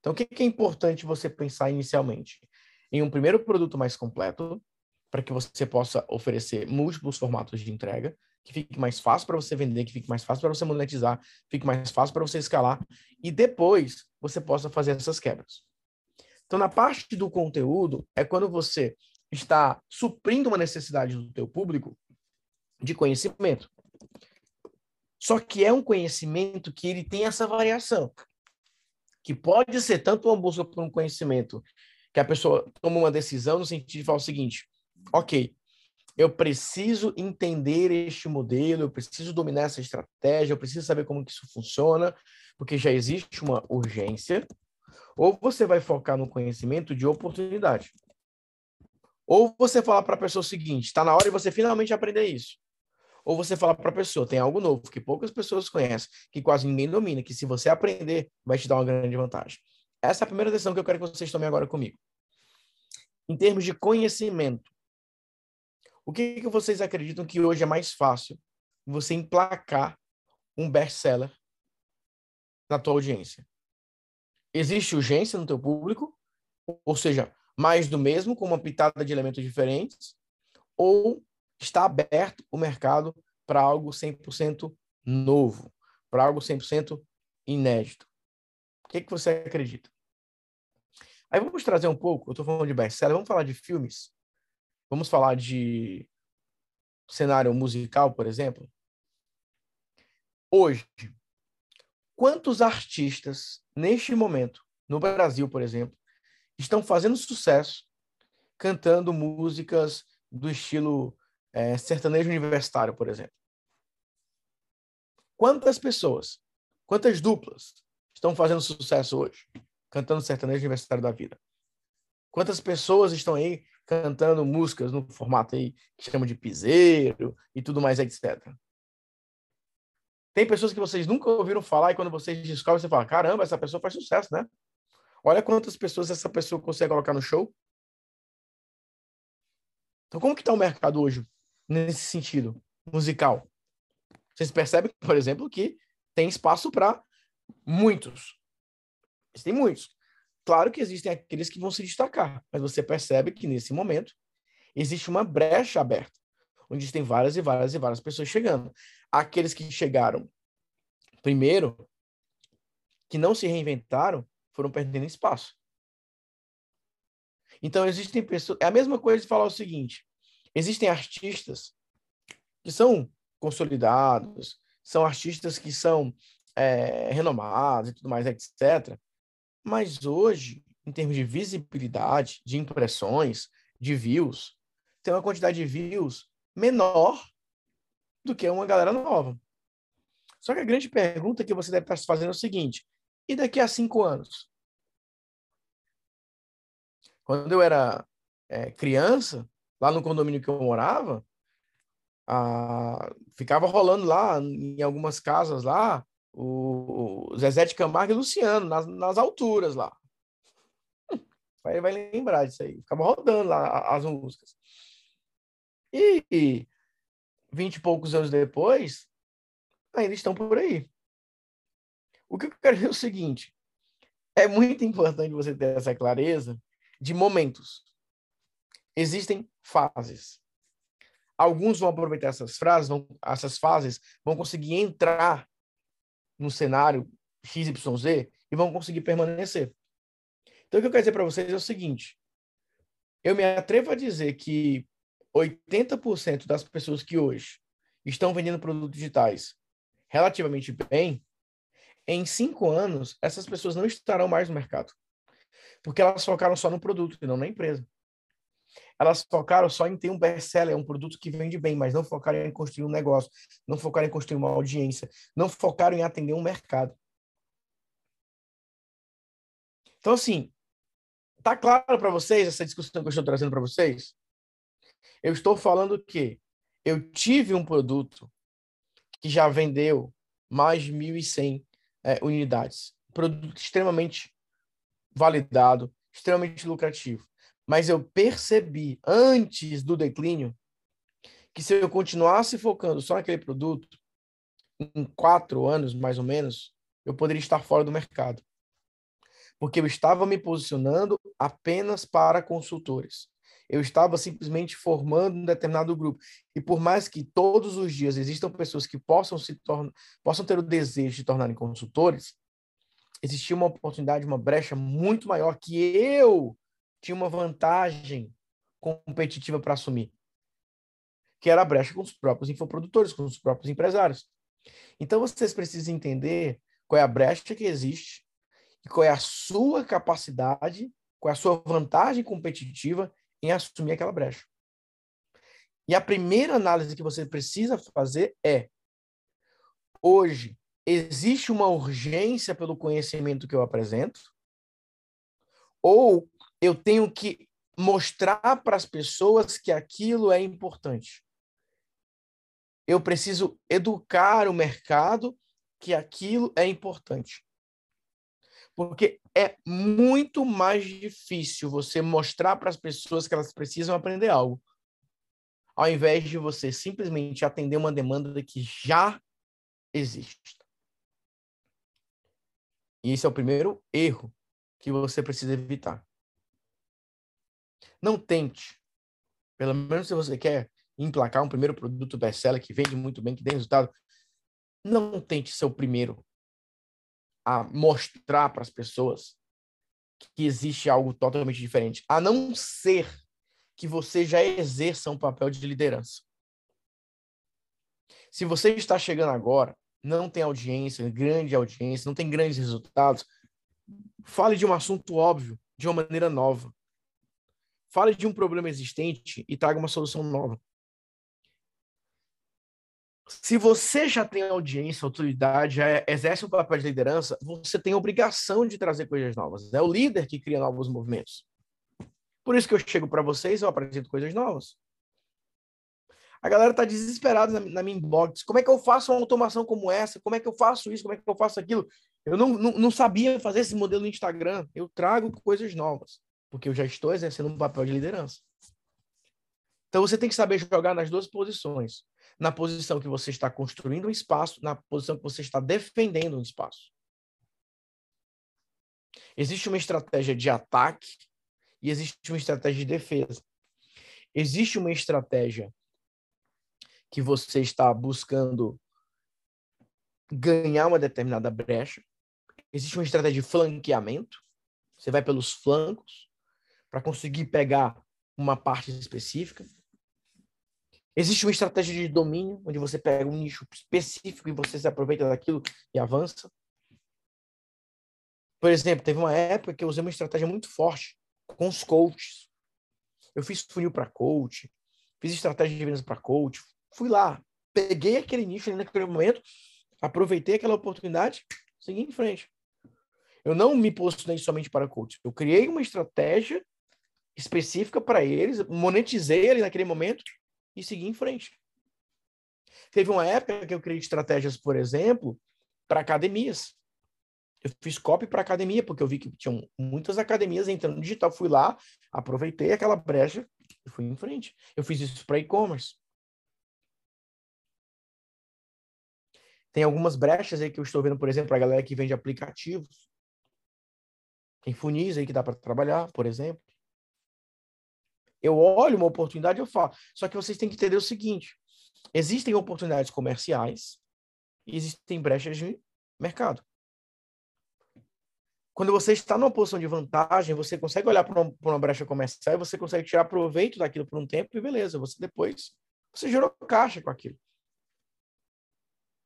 Então, o que é importante você pensar inicialmente? Em um primeiro produto mais completo, para que você possa oferecer múltiplos formatos de entrega, que fique mais fácil para você vender, que fique mais fácil para você monetizar, fique mais fácil para você escalar, e depois você possa fazer essas quebras. Então, na parte do conteúdo, é quando você está suprindo uma necessidade do teu público de conhecimento. Só que é um conhecimento que ele tem essa variação, que pode ser tanto uma busca por um conhecimento que a pessoa toma uma decisão no sentido de falar o seguinte: ok, eu preciso entender este modelo, eu preciso dominar essa estratégia, eu preciso saber como que isso funciona, porque já existe uma urgência, ou você vai focar no conhecimento de oportunidade. Ou você falar para a pessoa o seguinte: está na hora de você finalmente aprender isso. Ou você fala para a pessoa: tem algo novo que poucas pessoas conhecem, que quase ninguém domina, que se você aprender, vai te dar uma grande vantagem. Essa é a primeira decisão que eu quero que vocês tomem agora comigo. Em termos de conhecimento, o que, que vocês acreditam que hoje é mais fácil você emplacar um best-seller na tua audiência? Existe urgência no teu público? Ou seja, mais do mesmo, com uma pitada de elementos diferentes, ou está aberto o mercado para algo 100% novo, para algo 100% inédito? O que, que você acredita? Aí vamos trazer um pouco, eu estou falando de best-seller, vamos falar de filmes, vamos falar de cenário musical, por exemplo. Hoje, quantos artistas, neste momento, no Brasil, por exemplo, estão fazendo sucesso cantando músicas do estilo é, sertanejo universitário, por exemplo? Quantas pessoas, quantas duplas estão fazendo sucesso hoje, cantando sertanejo universitário da vida? Quantas pessoas estão aí cantando músicas no formato aí que chama de piseiro e tudo mais, etc. Tem pessoas que vocês nunca ouviram falar e quando vocês descobrem, você fala, caramba, essa pessoa faz sucesso, né? Olha quantas pessoas essa pessoa consegue colocar no show. Então, como que está o mercado hoje nesse sentido musical? Vocês percebem, por exemplo, que tem espaço para muitos. Tem muitos. Claro que existem aqueles que vão se destacar, mas você percebe que nesse momento existe uma brecha aberta, onde tem várias e várias e várias pessoas chegando. Aqueles que chegaram primeiro, que não se reinventaram, foram perdendo espaço. Então existem pessoas, é a mesma coisa de falar o seguinte: existem artistas que são consolidados, são artistas que são é, renomados e tudo mais, etc. Mas hoje, em termos de visibilidade, de impressões, de views, tem uma quantidade de views menor do que uma galera nova. Só que a grande pergunta que você deve estar se fazendo é o seguinte: e daqui a cinco anos? Quando eu era é, criança, lá no condomínio que eu morava, a... ficava rolando lá, em algumas casas lá, o Zezé de Camargo e Luciano, nas, nas alturas lá. *laughs* Vai, vai lembrar disso aí. Ficava rodando lá as músicas. E vinte e poucos anos depois, ainda estão por aí. O que eu quero dizer é o seguinte: é muito importante você ter essa clareza de momentos. Existem fases. Alguns vão aproveitar essas frases, vão, essas fases, vão conseguir entrar no cenário XYZ e vão conseguir permanecer. Então, o que eu quero dizer para vocês é o seguinte: eu me atrevo a dizer que 80% das pessoas que hoje estão vendendo produtos digitais relativamente bem, em cinco anos, essas pessoas não estarão mais no mercado. Porque elas focaram só no produto e não na empresa. Elas focaram só em ter um best-seller, um produto que vende bem, mas não focaram em construir um negócio, não focaram em construir uma audiência, não focaram em atender um mercado. Então, assim, tá claro para vocês essa discussão que eu estou trazendo para vocês? Eu estou falando que eu tive um produto que já vendeu mais de 1.100 é, unidades. Produto extremamente validado, extremamente lucrativo. Mas eu percebi antes do declínio que se eu continuasse focando só naquele produto, em quatro anos mais ou menos, eu poderia estar fora do mercado. Porque eu estava me posicionando apenas para consultores. Eu estava simplesmente formando um determinado grupo. E por mais que todos os dias existam pessoas que possam se possam ter o desejo de tornarem consultores, existia uma oportunidade, uma brecha muito maior que eu tinha uma vantagem competitiva para assumir, que era a brecha com os próprios infoprodutores, com os próprios empresários. Então vocês precisam entender qual é a brecha que existe e qual é a sua capacidade, qual é a sua vantagem competitiva em assumir aquela brecha. E a primeira análise que você precisa fazer é: hoje existe uma urgência pelo conhecimento que eu apresento? Ou eu tenho que mostrar para as pessoas que aquilo é importante. Eu preciso educar o mercado que aquilo é importante. Porque é muito mais difícil você mostrar para as pessoas que elas precisam aprender algo, ao invés de você simplesmente atender uma demanda que já existe. E esse é o primeiro erro que você precisa evitar. Não tente. Pelo menos se você quer emplacar um primeiro produto best-seller que vende muito bem, que tem resultado, não tente ser o primeiro a mostrar para as pessoas que existe algo totalmente diferente, a não ser que você já exerça um papel de liderança. Se você está chegando agora, não tem audiência, grande audiência, não tem grandes resultados, fale de um assunto óbvio de uma maneira nova. Fale de um problema existente e traga uma solução nova. Se você já tem audiência, autoridade, já exerce um papel de liderança, você tem a obrigação de trazer coisas novas. É o líder que cria novos movimentos. Por isso que eu chego para vocês, eu apresento coisas novas. A galera está desesperada na, na, minha inbox. Como é que eu faço uma automação como essa? Como é que eu faço isso? Como é que eu faço aquilo? Eu não, não, não sabia fazer esse modelo no Instagram. Eu trago coisas novas, porque eu já estou exercendo um papel de liderança. Então você tem que saber jogar nas duas posições na posição que você está construindo um espaço, na posição que você está defendendo um espaço. Existe uma estratégia de ataque e existe uma estratégia de defesa. Existe uma estratégia que você está buscando ganhar uma determinada brecha. Existe uma estratégia de flanqueamento. Você vai pelos flancos para conseguir pegar uma parte específica. Existe uma estratégia de domínio, onde você pega um nicho específico e você se aproveita daquilo e avança. Por exemplo, teve uma época que eu usei uma estratégia muito forte com os coaches. Eu fiz funil para coach, fiz estratégia de vendas para coach. Fui lá, peguei aquele nicho ali naquele momento, aproveitei aquela oportunidade, segui em frente. Eu não me posicionei somente para coach. Eu criei uma estratégia específica para eles, monetizei ali naquele momento e seguir em frente. Teve uma época que eu criei estratégias, por exemplo, para academias. Eu fiz copy para academia, porque eu vi que tinham muitas academias entrando no digital. Fui lá, aproveitei aquela brecha e fui em frente. Eu fiz isso para e-commerce. Tem algumas brechas aí que eu estou vendo, por exemplo, para a galera que vende aplicativos. Tem funis aí que dá para trabalhar, por exemplo. Eu olho uma oportunidade, eu falo. Só que vocês têm que entender o seguinte: existem oportunidades comerciais e existem brechas de mercado. Quando você está numa posição de vantagem, você consegue olhar para uma, uma, brecha comercial e você consegue tirar proveito daquilo por um tempo e beleza, você depois você gerou caixa com aquilo.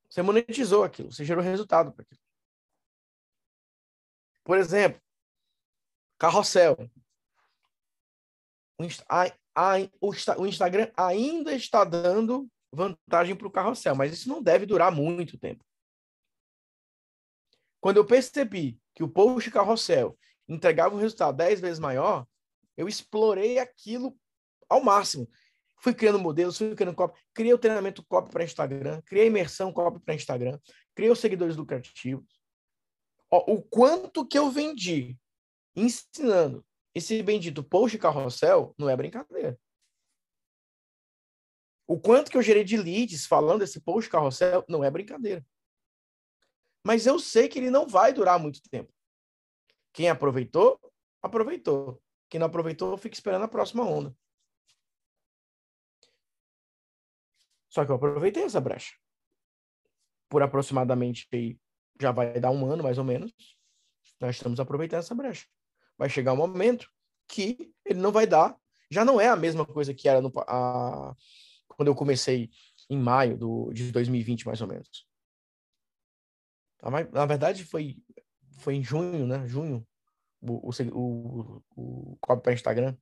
Você monetizou aquilo, você gerou resultado para aquilo. Por exemplo, carrossel o, Instagram ainda está dando vantagem para o carrossel, mas isso não deve durar muito tempo. Quando eu percebi que o post carrossel entregava um resultado 10 vezes maior, eu explorei aquilo ao máximo. Fui criando modelos, fui criando copy, criei o treinamento copy para Instagram, criei a imersão copy para Instagram, criei os seguidores lucrativos. O quanto que eu vendi ensinando esse bendito post carrossel não é brincadeira. O quanto que eu gerei de leads falando desse post carrossel não é brincadeira. Mas eu sei que ele não vai durar muito tempo. Quem aproveitou, aproveitou. Quem não aproveitou, fica esperando a próxima onda. Só que eu aproveitei essa brecha. Por aproximadamente já vai dar um ano, mais ou menos. Nós estamos aproveitando essa brecha vai chegar um momento que ele não vai dar. Já não é a mesma coisa que era no, a, quando eu comecei em maio do, de 2020, mais ou menos. Tá, na verdade, foi, foi em junho, né? Junho, o, o, o, o para Instagram.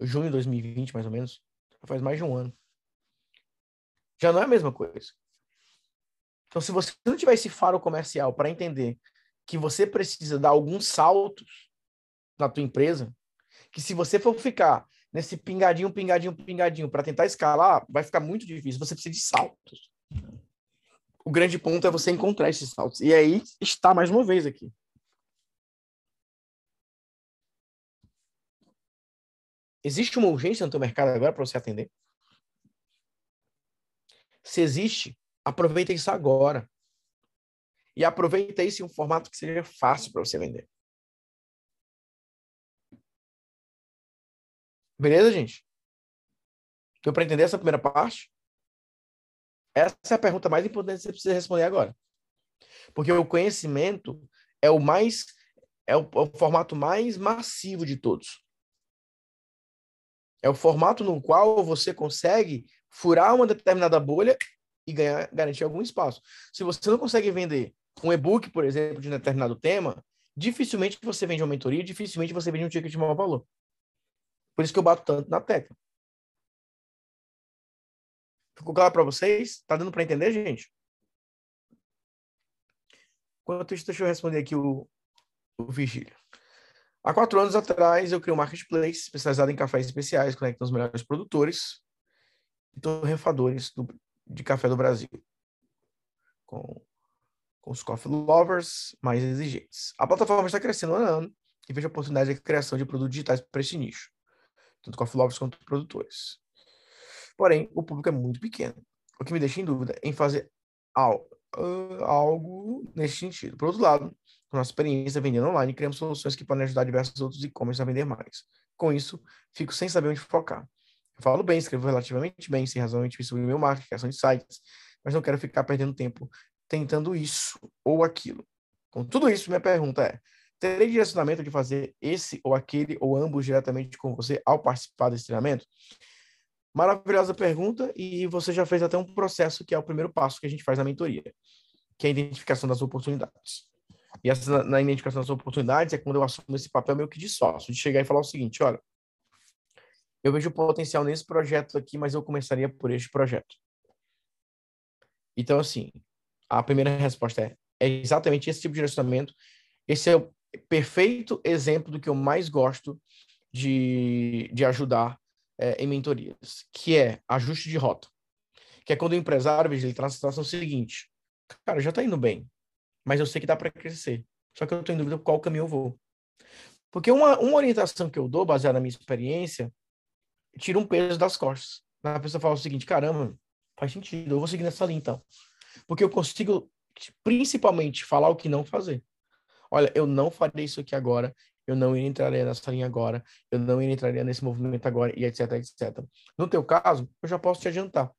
Junho de 2020, mais ou menos. Faz mais de um ano. Já não é a mesma coisa. Então, se você não tiver esse faro comercial para entender que você precisa dar alguns saltos na tua empresa, que se você for ficar nesse pingadinho, pingadinho, pingadinho para tentar escalar, vai ficar muito difícil. Você precisa de saltos. O grande ponto é você encontrar esses saltos. E aí está mais uma vez aqui. Existe uma urgência no teu mercado agora para você atender? Se existe, aproveita isso agora. E aproveita isso em um formato que seja fácil para você vender. Beleza, gente? Deu para entender essa primeira parte? Essa é a pergunta mais importante que você precisa responder agora. Porque o conhecimento é o mais é o, é o formato mais massivo de todos. É o formato no qual você consegue furar uma determinada bolha e ganhar, garantir algum espaço. Se você não consegue vender um e-book, por exemplo, de um determinado tema, dificilmente você vende uma mentoria, dificilmente você vende um ticket de maior valor. Por isso que eu bato tanto na tecla. Ficou claro para vocês? Tá dando para entender, gente? Enquanto isso, deixa eu responder aqui o, o Vigílio. Há quatro anos atrás, eu criei um marketplace especializado em cafés especiais, conectando os melhores produtores e torrefadores do, de café do Brasil, com, com os coffee lovers mais exigentes. A plataforma está crescendo ano a ano e vejo a oportunidade de criação de produtos digitais para esse nicho, tanto coffee lovers quanto produtores. Porém, o público é muito pequeno, o que me deixa em dúvida em fazer algo, uh, algo nesse sentido. Por outro lado, com nossa experiência vendendo online, criamos soluções que podem ajudar diversos outros e-commerce a vender mais. Com isso, fico sem saber onde focar. Eu falo bem, escrevo relativamente bem, sem razoavelmente sobre meu marketing, criação de sites, mas não quero ficar perdendo tempo tentando isso ou aquilo. Com tudo isso, minha pergunta é: terei direcionamento de fazer esse ou aquele ou ambos diretamente com você ao participar desse treinamento? Maravilhosa pergunta, e você já fez até um processo que é o primeiro passo que a gente faz na mentoria, que é a identificação das oportunidades. E essa, na identificação das oportunidades é quando eu assumo esse papel meio que de sócio, de chegar e falar o seguinte: olha, eu vejo potencial nesse projeto aqui, mas eu começaria por este projeto. Então, assim, a primeira resposta é, é exatamente esse tipo de direcionamento. Esse é o perfeito exemplo do que eu mais gosto de, de ajudar é, em mentorias, que é ajuste de rota. Que é quando o empresário, ele traz a situação seguinte: cara, já está indo bem, mas eu sei que dá para crescer. Só que eu estou em dúvida qual caminho eu vou. Porque uma, uma orientação que eu dou, baseada na minha experiência, tira um peso das costas. A pessoa fala o seguinte: caramba, faz sentido, eu vou seguir nessa linha então. Porque eu consigo, principalmente, falar o que não fazer. Olha, eu não farei isso aqui agora, eu não entraria nessa linha agora, eu não entraria nesse movimento agora, e etc, etc. No teu caso, eu já posso te adiantar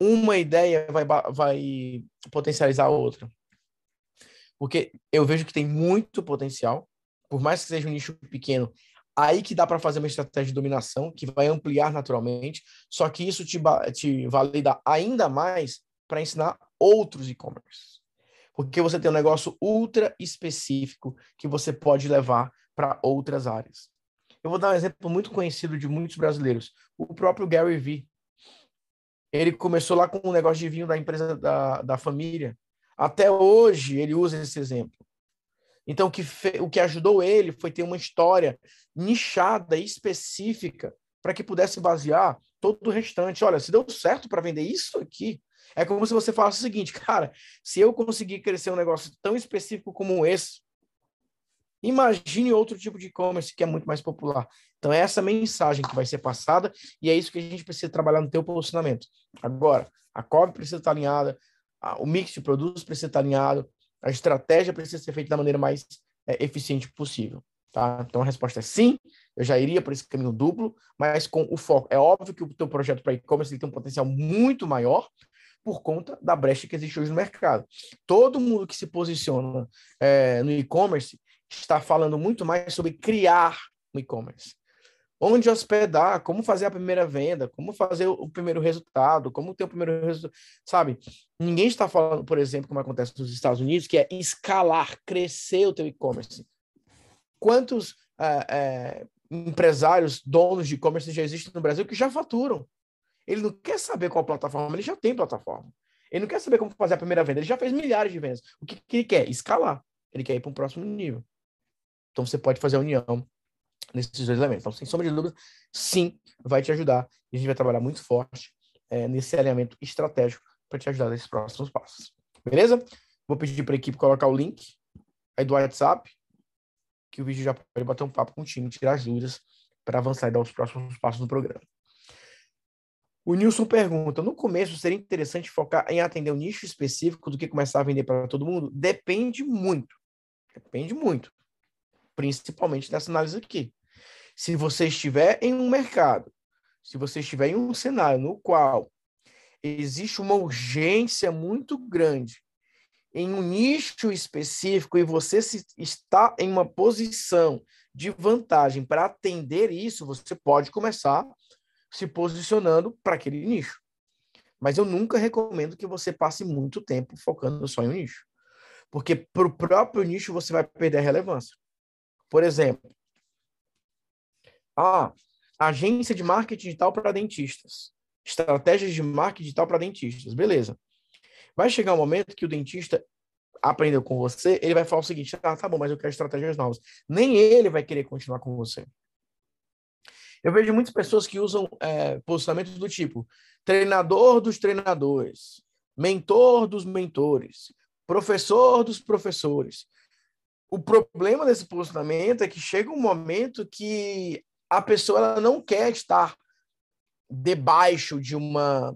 uma ideia vai, vai potencializar a outra. Porque eu vejo que tem muito potencial, por mais que seja um nicho pequeno, aí que dá para fazer uma estratégia de dominação que vai ampliar naturalmente, só que isso te, te valida ainda mais para ensinar outros e-commerce. Porque você tem um negócio ultra específico que você pode levar para outras áreas. Eu vou dar um exemplo muito conhecido de muitos brasileiros. O próprio Gary Vee. Ele começou lá com um negócio de vinho da empresa da, da família. Até hoje ele usa esse exemplo. Então, o que, fe... o que ajudou ele foi ter uma história nichada específica para que pudesse basear todo o restante. Olha, se deu certo para vender isso aqui, é como se você falasse o seguinte, cara, se eu conseguir crescer um negócio tão específico como esse, imagine outro tipo de e-commerce que é muito mais popular. Então, é essa mensagem que vai ser passada e é isso que a gente precisa trabalhar no teu posicionamento. Agora, a COV precisa estar alinhada, a, o mix de produtos precisa estar alinhado, a estratégia precisa ser feita da maneira mais é, eficiente possível. Tá? Então, a resposta é sim, eu já iria por esse caminho duplo, mas com o foco. É óbvio que o teu projeto para e-commerce tem um potencial muito maior, por conta da brecha que existe hoje no mercado. Todo mundo que se posiciona é, no e-commerce está falando muito mais sobre criar um e-commerce onde hospedar, como fazer a primeira venda, como fazer o primeiro resultado, como ter o primeiro resultado, sabe? Ninguém está falando, por exemplo, como acontece nos Estados Unidos, que é escalar, crescer o teu e-commerce. Quantos é, é, empresários, donos de e-commerce já existem no Brasil que já faturam? Ele não quer saber qual plataforma, ele já tem plataforma. Ele não quer saber como fazer a primeira venda, ele já fez milhares de vendas. O que, que ele quer? Escalar. Ele quer ir para um próximo nível. Então você pode fazer a união nesses dois elementos. Então, sem sombra de dúvida, sim, vai te ajudar. E a gente vai trabalhar muito forte é, nesse alinhamento estratégico para te ajudar nesses próximos passos. Beleza? Vou pedir para a equipe colocar o link aí do WhatsApp, que o vídeo já pode bater um papo com o time, tirar as dúvidas para avançar e dar os próximos passos no programa. O Nilson pergunta: no começo seria interessante focar em atender um nicho específico do que começar a vender para todo mundo? Depende muito. Depende muito. Principalmente dessa análise aqui. Se você estiver em um mercado, se você estiver em um cenário no qual existe uma urgência muito grande em um nicho específico e você se, está em uma posição de vantagem para atender isso, você pode começar se posicionando para aquele nicho. Mas eu nunca recomendo que você passe muito tempo focando só em um nicho. Porque para o próprio nicho você vai perder a relevância. Por exemplo, a agência de marketing digital para dentistas. Estratégias de marketing digital para dentistas. Beleza. Vai chegar um momento que o dentista aprendeu com você, ele vai falar o seguinte: ah, tá bom, mas eu quero estratégias novas. Nem ele vai querer continuar com você. Eu vejo muitas pessoas que usam é, posicionamentos do tipo treinador dos treinadores, mentor dos mentores, professor dos professores. O problema desse posicionamento é que chega um momento que a pessoa não quer estar debaixo de uma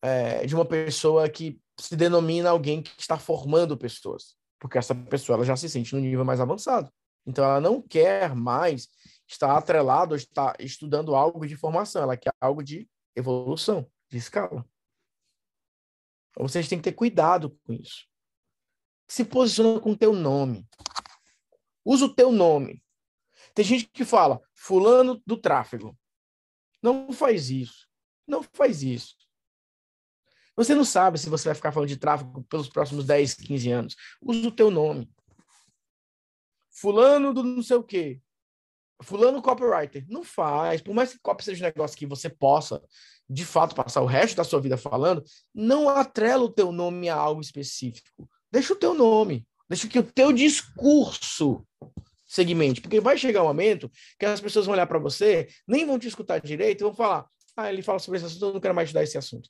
é, de uma pessoa que se denomina alguém que está formando pessoas, porque essa pessoa ela já se sente no nível mais avançado. Então ela não quer mais estar atrelado estar estudando algo de formação, ela quer algo de evolução, de escala. Então, vocês têm que ter cuidado com isso. Se posiciona com o teu nome. Usa o teu nome. Tem gente que fala, fulano do tráfego. Não faz isso. Não faz isso. Você não sabe se você vai ficar falando de tráfego pelos próximos 10, 15 anos. Usa o teu nome. Fulano do não sei o quê. Fulano copywriter. Não faz. Por mais que copy seja um negócio que você possa, de fato, passar o resto da sua vida falando, não atrela o teu nome a algo específico. Deixa o teu nome. Deixa que o teu discurso segmente. Porque vai chegar um momento que as pessoas vão olhar para você, nem vão te escutar direito e vão falar: ah, ele fala sobre esse assunto, eu não quero mais te dar esse assunto.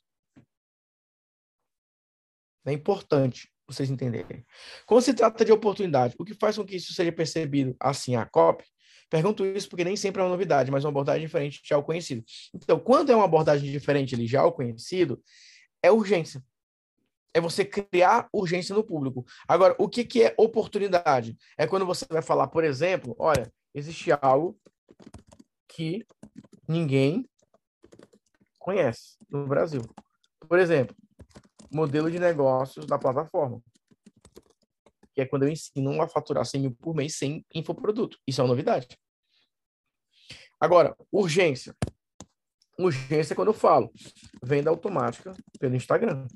É importante vocês entenderem. Quando se trata de oportunidade, o que faz com que isso seja percebido assim a COP? Pergunto isso porque nem sempre é uma novidade, mas uma abordagem diferente de algo conhecido. Então, quando é uma abordagem diferente já algo conhecido, é urgência. É você criar urgência no público. Agora, o que, que é oportunidade? É quando você vai falar, por exemplo, olha, existe algo que ninguém conhece no Brasil. Por exemplo, modelo de negócios da plataforma. Que é quando eu ensino a faturar 100 mil por mês sem infoproduto. Isso é uma novidade. Agora, urgência. Urgência é quando eu falo venda automática pelo Instagram.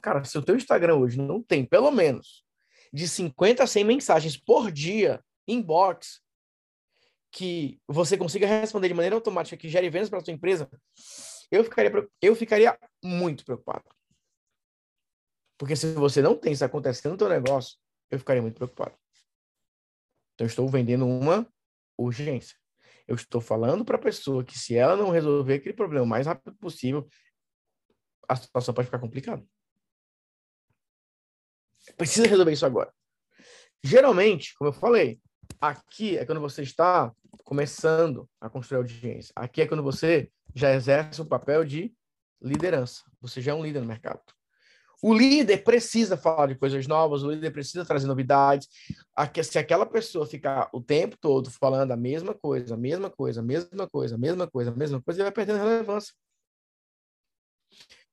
Cara, se o teu Instagram hoje não tem pelo menos de 50 a 100 mensagens por dia, inbox, que você consiga responder de maneira automática, que gere vendas para a sua empresa, eu ficaria, eu ficaria muito preocupado. Porque se você não tem isso acontecendo no teu negócio, eu ficaria muito preocupado. Então, eu estou vendendo uma urgência. Eu estou falando para a pessoa que se ela não resolver aquele problema o mais rápido possível, a situação pode ficar complicada. Precisa resolver isso agora. Geralmente, como eu falei, aqui é quando você está começando a construir audiência. Aqui é quando você já exerce o papel de liderança. Você já é um líder no mercado. O líder precisa falar de coisas novas, o líder precisa trazer novidades. Se aquela pessoa ficar o tempo todo falando a mesma coisa, a mesma coisa, a mesma coisa, a mesma coisa, a mesma coisa, ele vai perdendo relevância.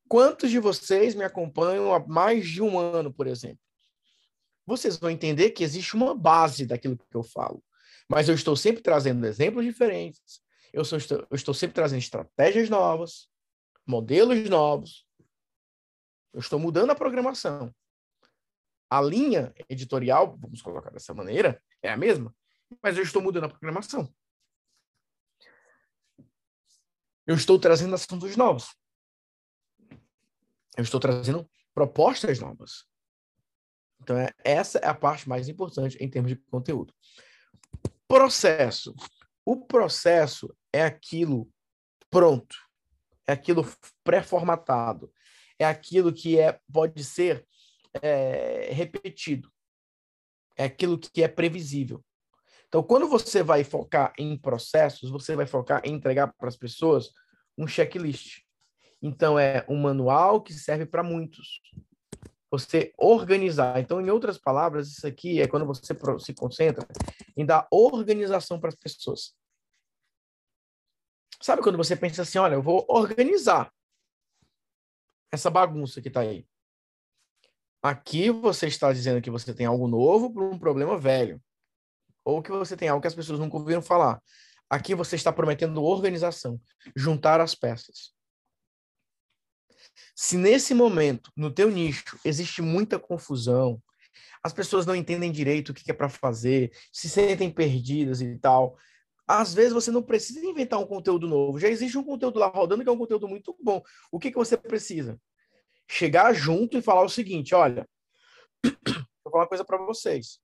Quantos de vocês me acompanham há mais de um ano, por exemplo? Vocês vão entender que existe uma base daquilo que eu falo. Mas eu estou sempre trazendo exemplos diferentes, eu, sou, eu estou sempre trazendo estratégias novas, modelos novos, eu estou mudando a programação. A linha editorial, vamos colocar dessa maneira, é a mesma, mas eu estou mudando a programação. Eu estou trazendo assuntos novos. Eu estou trazendo propostas novas. Então, é, essa é a parte mais importante em termos de conteúdo. Processo. O processo é aquilo pronto, é aquilo pré-formatado, é aquilo que é, pode ser é, repetido, é aquilo que é previsível. Então, quando você vai focar em processos, você vai focar em entregar para as pessoas um checklist. Então, é um manual que serve para muitos. Você organizar. Então, em outras palavras, isso aqui é quando você se concentra em dar organização para as pessoas. Sabe quando você pensa assim, olha, eu vou organizar essa bagunça que está aí. Aqui você está dizendo que você tem algo novo para um problema velho. Ou que você tem algo que as pessoas nunca ouviram falar. Aqui você está prometendo organização, juntar as peças. Se nesse momento, no teu nicho, existe muita confusão, as pessoas não entendem direito o que é para fazer, se sentem perdidas e tal, às vezes você não precisa inventar um conteúdo novo. Já existe um conteúdo lá rodando que é um conteúdo muito bom. O que, que você precisa? Chegar junto e falar o seguinte: olha, *clears throat* vou falar uma coisa para vocês.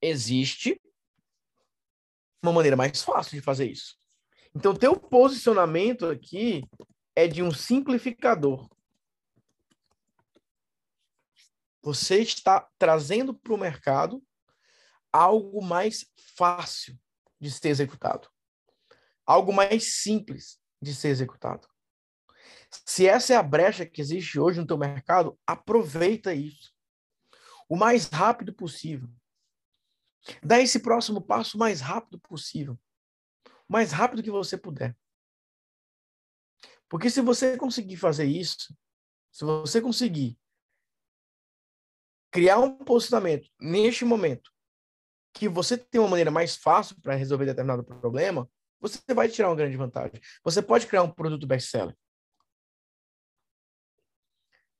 Existe uma maneira mais fácil de fazer isso. Então, teu posicionamento aqui é de um simplificador. Você está trazendo para o mercado algo mais fácil de ser executado, algo mais simples de ser executado. Se essa é a brecha que existe hoje no teu mercado, aproveita isso. O mais rápido possível. Dá esse próximo passo o mais rápido possível. O mais rápido que você puder. Porque se você conseguir fazer isso, se você conseguir criar um posicionamento neste momento que você tem uma maneira mais fácil para resolver determinado problema, você vai tirar uma grande vantagem. Você pode criar um produto best-seller.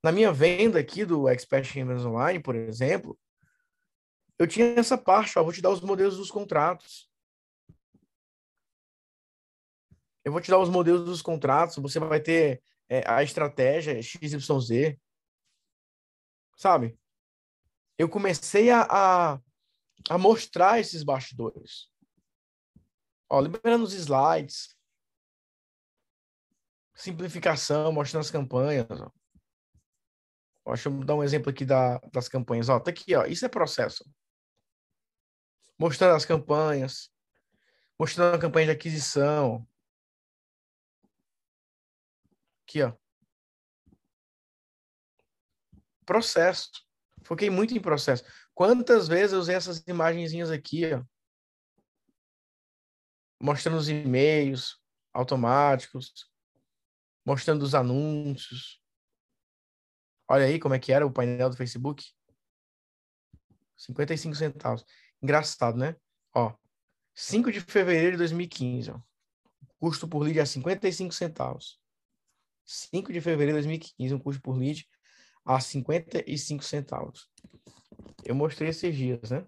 Na minha venda aqui do Expert em Online, por exemplo, eu tinha essa parte, ó, vou te dar os modelos dos contratos. Eu vou te dar os modelos dos contratos, você vai ter é, a estratégia XYZ. Sabe? Eu comecei a, a a mostrar esses bastidores. Ó, liberando os slides, simplificação, mostrando as campanhas. Ó. Deixa eu dar um exemplo aqui da, das campanhas. Ó, tá aqui, ó. Isso é processo. Mostrando as campanhas, mostrando a campanha de aquisição. Aqui, ó. Processo. Foquei muito em processo. Quantas vezes eu usei essas imagenzinhas aqui, ó, mostrando os e-mails automáticos, mostrando os anúncios. Olha aí como é que era o painel do Facebook. 55 centavos. Engraçado, né? Ó, 5 de fevereiro de 2015, ó. Custo por lead é 55 centavos. 5 de fevereiro de 2015, um custo por lead a 55 centavos. Eu mostrei esses dias, né?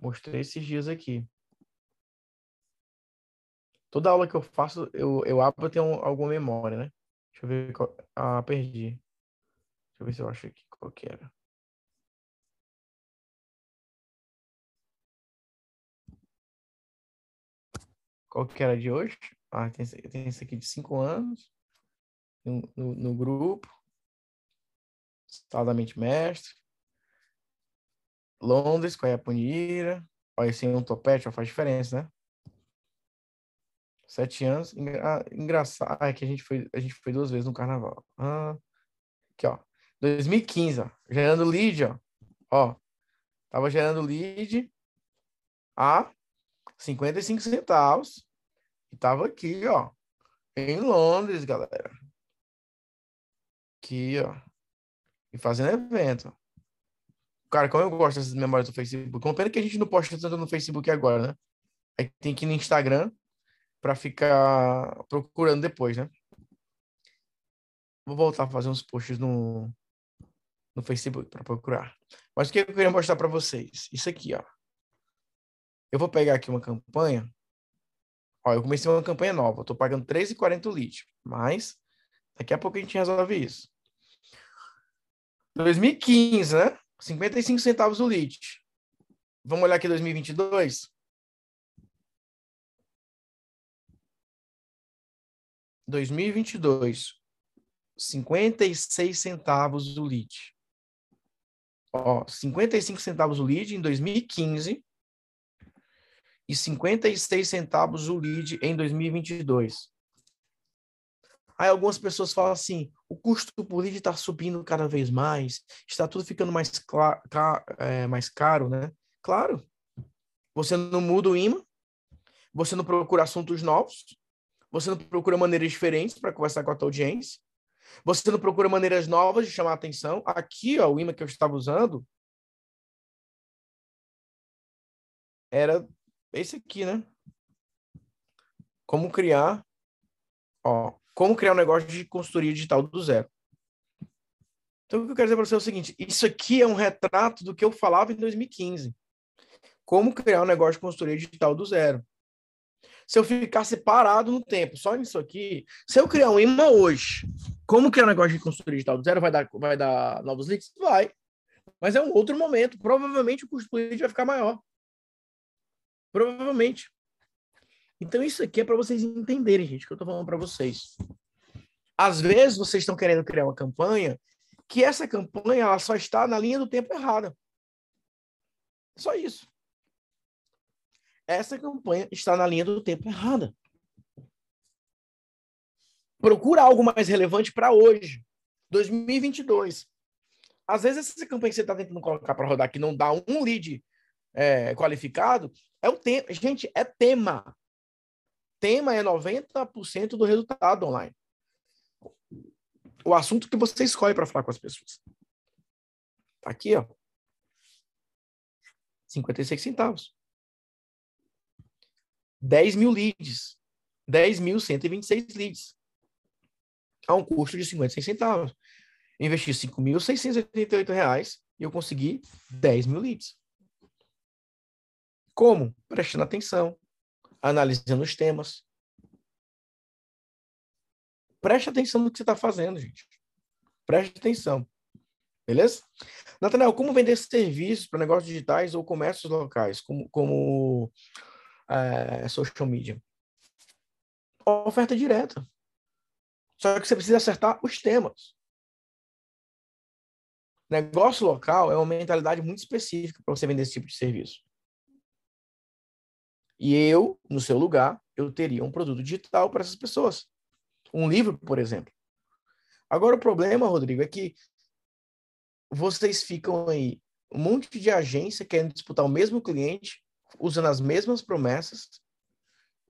Mostrei esses dias aqui. Toda aula que eu faço, eu, eu abro, eu tenho alguma memória, né? Deixa eu ver. Qual... Ah, perdi. Deixa eu ver se eu acho aqui qual que era. Qual que era de hoje? Ah, tem, tem esse aqui de cinco anos. No, no, no grupo. Estado da mente mestre. Londres, com a Punira. Olha, esse um topete ó, faz diferença, né? Sete anos. Engra... Engraçado. Ah, é que a gente, foi, a gente foi duas vezes no carnaval. Ah, aqui, ó. 2015, ó. Gerando lead, ó. Ó. Tava gerando lead a 55 centavos. E tava aqui, ó. Em Londres, galera. Aqui, ó e fazendo evento. Cara, como eu gosto dessas memórias do Facebook. Como pena que a gente não posta tanto no Facebook agora, né? Aí tem que ir no Instagram para ficar procurando depois, né? Vou voltar a fazer uns posts no, no Facebook para procurar. Mas o que eu queria mostrar para vocês? Isso aqui, ó. Eu vou pegar aqui uma campanha. Ó, eu comecei uma campanha nova. Tô pagando 3,40 o lead. Mas daqui a pouco a gente resolve isso. 2015, né? 55 centavos o litro. Vamos olhar aqui 2022? Dois mil e vinte e dois, cinquenta e seis centavos o litro. Ó, cinquenta e cinco centavos o lead em 2015 e cinquenta e seis centavos o lead em 2022. Aí algumas pessoas falam assim: o custo por lead está subindo cada vez mais, está tudo ficando mais, é, mais caro, né? Claro, você não muda o imã, você não procura assuntos novos, você não procura maneiras diferentes para conversar com a tua audiência, você não procura maneiras novas de chamar a atenção. Aqui, ó, o imã que eu estava usando era esse aqui, né? Como criar, ó, como criar um negócio de consultoria digital do zero. Então, o que eu quero dizer para você é o seguinte: isso aqui é um retrato do que eu falava em 2015. Como criar um negócio de consultoria digital do zero. Se eu ficasse parado no tempo, só nisso aqui, se eu criar um imã hoje, como criar um negócio de consultoria digital do zero vai dar, vai dar novos leads? Vai. Mas é um outro momento. Provavelmente o custo por lead vai ficar maior. Provavelmente. Então, isso aqui é para vocês entenderem, gente, que eu estou falando para vocês. Às vezes, vocês estão querendo criar uma campanha que essa campanha ela só está na linha do tempo errada. Só isso. Essa campanha está na linha do tempo errada. Procura algo mais relevante para hoje, 2022. Às vezes, essa campanha que você está tentando colocar para rodar que não dá um lead é, qualificado, é o tema. Gente, é tema. Tema é 90% do resultado online o assunto que você escolhe para falar com as pessoas. Tá aqui, ó. 56 centavos. 10 mil leads. 10.126 leads. A um custo de 56 centavos. investi 5.688 reais e eu consegui 10 mil leads. Como? Prestando atenção, analisando os temas, Preste atenção no que você está fazendo, gente. Preste atenção. Beleza? Nathanael, como vender serviços para negócios digitais ou comércios locais, como, como é, social media? Oferta direta. Só que você precisa acertar os temas. Negócio local é uma mentalidade muito específica para você vender esse tipo de serviço. E eu, no seu lugar, eu teria um produto digital para essas pessoas um livro, por exemplo. Agora, o problema, Rodrigo, é que vocês ficam aí, um monte de agência querendo disputar o mesmo cliente, usando as mesmas promessas,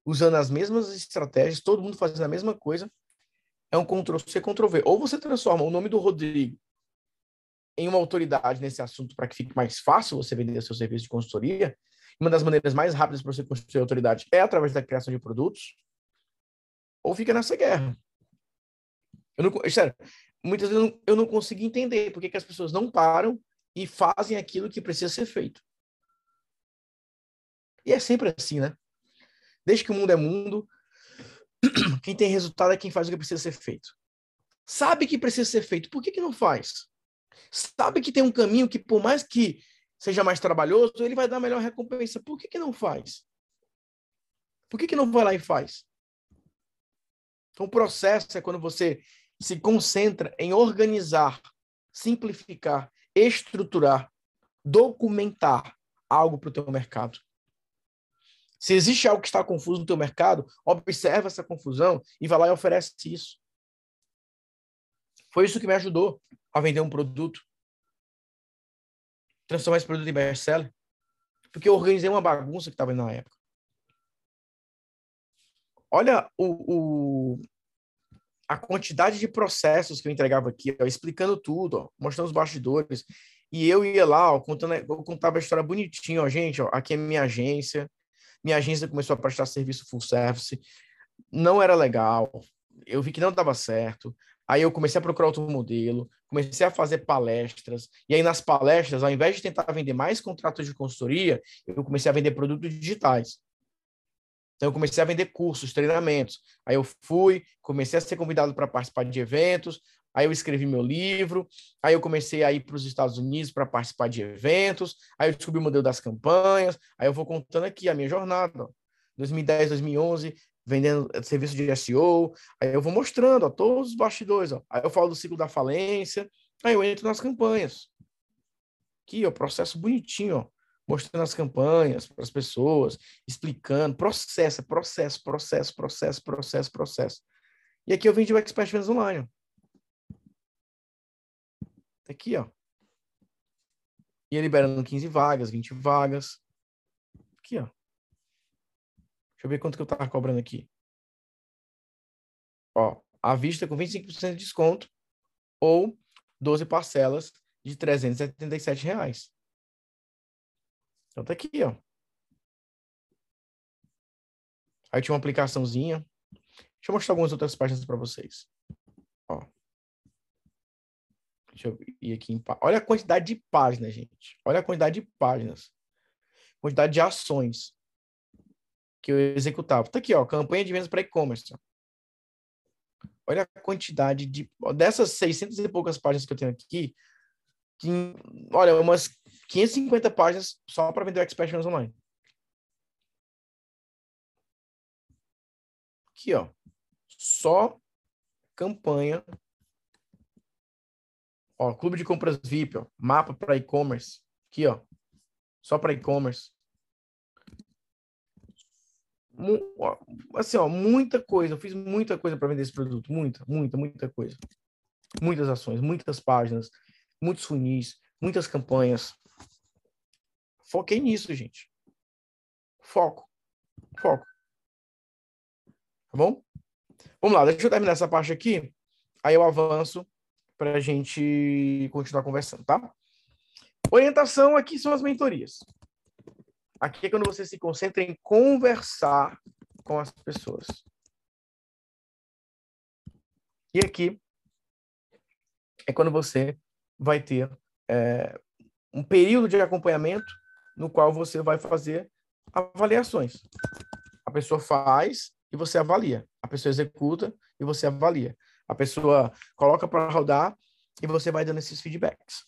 usando as mesmas estratégias, todo mundo fazendo a mesma coisa. É um Ctrl-C, Ctrl-V. Ou você transforma o nome do Rodrigo em uma autoridade nesse assunto para que fique mais fácil você vender seu serviço de consultoria. Uma das maneiras mais rápidas para você construir autoridade é através da criação de produtos ou fica nessa guerra. Eu não, sério, muitas vezes eu não, eu não consigo entender por que, que as pessoas não param e fazem aquilo que precisa ser feito. E é sempre assim, né? Desde que o mundo é mundo, *clears throat* quem tem resultado é quem faz o que precisa ser feito. Sabe que precisa ser feito, por que, que não faz? Sabe que tem um caminho que, por mais que seja mais trabalhoso, ele vai dar melhor recompensa. Por que, que não faz? Por que, que não vai lá e faz? Então, o processo é quando você se concentra em organizar, simplificar, estruturar, documentar algo para o teu mercado. Se existe algo que está confuso no teu mercado, observa essa confusão e vai lá e oferece isso. Foi isso que me ajudou a vender um produto. Transformar esse produto em best-seller. Porque eu organizei uma bagunça que estava na época. Olha o, o, a quantidade de processos que eu entregava aqui, ó, explicando tudo, ó, mostrando os bastidores. E eu ia lá, ó, contando, eu contava a história bonitinho, ó, gente, ó, aqui é minha agência. Minha agência começou a prestar serviço full service. Não era legal. Eu vi que não dava certo. Aí eu comecei a procurar outro modelo, comecei a fazer palestras. E aí nas palestras, ao invés de tentar vender mais contratos de consultoria, eu comecei a vender produtos digitais. Então, eu comecei a vender cursos, treinamentos. Aí eu fui, comecei a ser convidado para participar de eventos. Aí eu escrevi meu livro. Aí eu comecei a ir para os Estados Unidos para participar de eventos. Aí eu descobri o modelo das campanhas. Aí eu vou contando aqui a minha jornada. Ó. 2010, 2011, vendendo serviço de SEO. Aí eu vou mostrando ó, todos os bastidores. Ó. Aí eu falo do ciclo da falência. Aí eu entro nas campanhas. Aqui, ó, processo bonitinho, ó mostrando as campanhas para as pessoas, explicando, processo, processo, processo, processo, processo, processo. E aqui eu vendi o Expert Vendas Online. Tá aqui, ó. E liberando 15 vagas, 20 vagas. Aqui, ó. Deixa eu ver quanto que eu tava cobrando aqui. Ó, à vista com 25% de desconto ou 12 parcelas de 377 reais. Então tá aqui, ó. Aí tinha uma aplicaçãozinha. Deixa eu mostrar algumas outras páginas para vocês. Ó. Deixa eu ir aqui em... Olha a quantidade de páginas, gente. Olha a quantidade de páginas. Quantidade de ações que eu executava. Tá aqui, ó. Campanha de vendas para e-commerce. Olha a quantidade de... Dessas 600 e poucas páginas que eu tenho aqui, que, olha, umas 550 páginas só para vender o Expert Online. Aqui, ó. Só campanha. Ó, clube de compras VIP, ó. Mapa para e-commerce. Aqui, ó. Só para e-commerce. Assim, ó, muita coisa. Eu fiz muita coisa para vender esse produto. Muita, muita, muita coisa. Muitas ações, muitas páginas, muitos funis, muitas campanhas. Foquei nisso, gente. Foco. Foco. Tá bom? Vamos lá, deixa eu terminar essa parte aqui. Aí eu avanço para a gente continuar conversando, tá? Orientação aqui são as mentorias. Aqui é quando você se concentra em conversar com as pessoas. E aqui é quando você vai ter é, um período de acompanhamento no qual você vai fazer avaliações. A pessoa faz e você avalia. A pessoa executa e você avalia. A pessoa coloca para rodar e você vai dando esses feedbacks.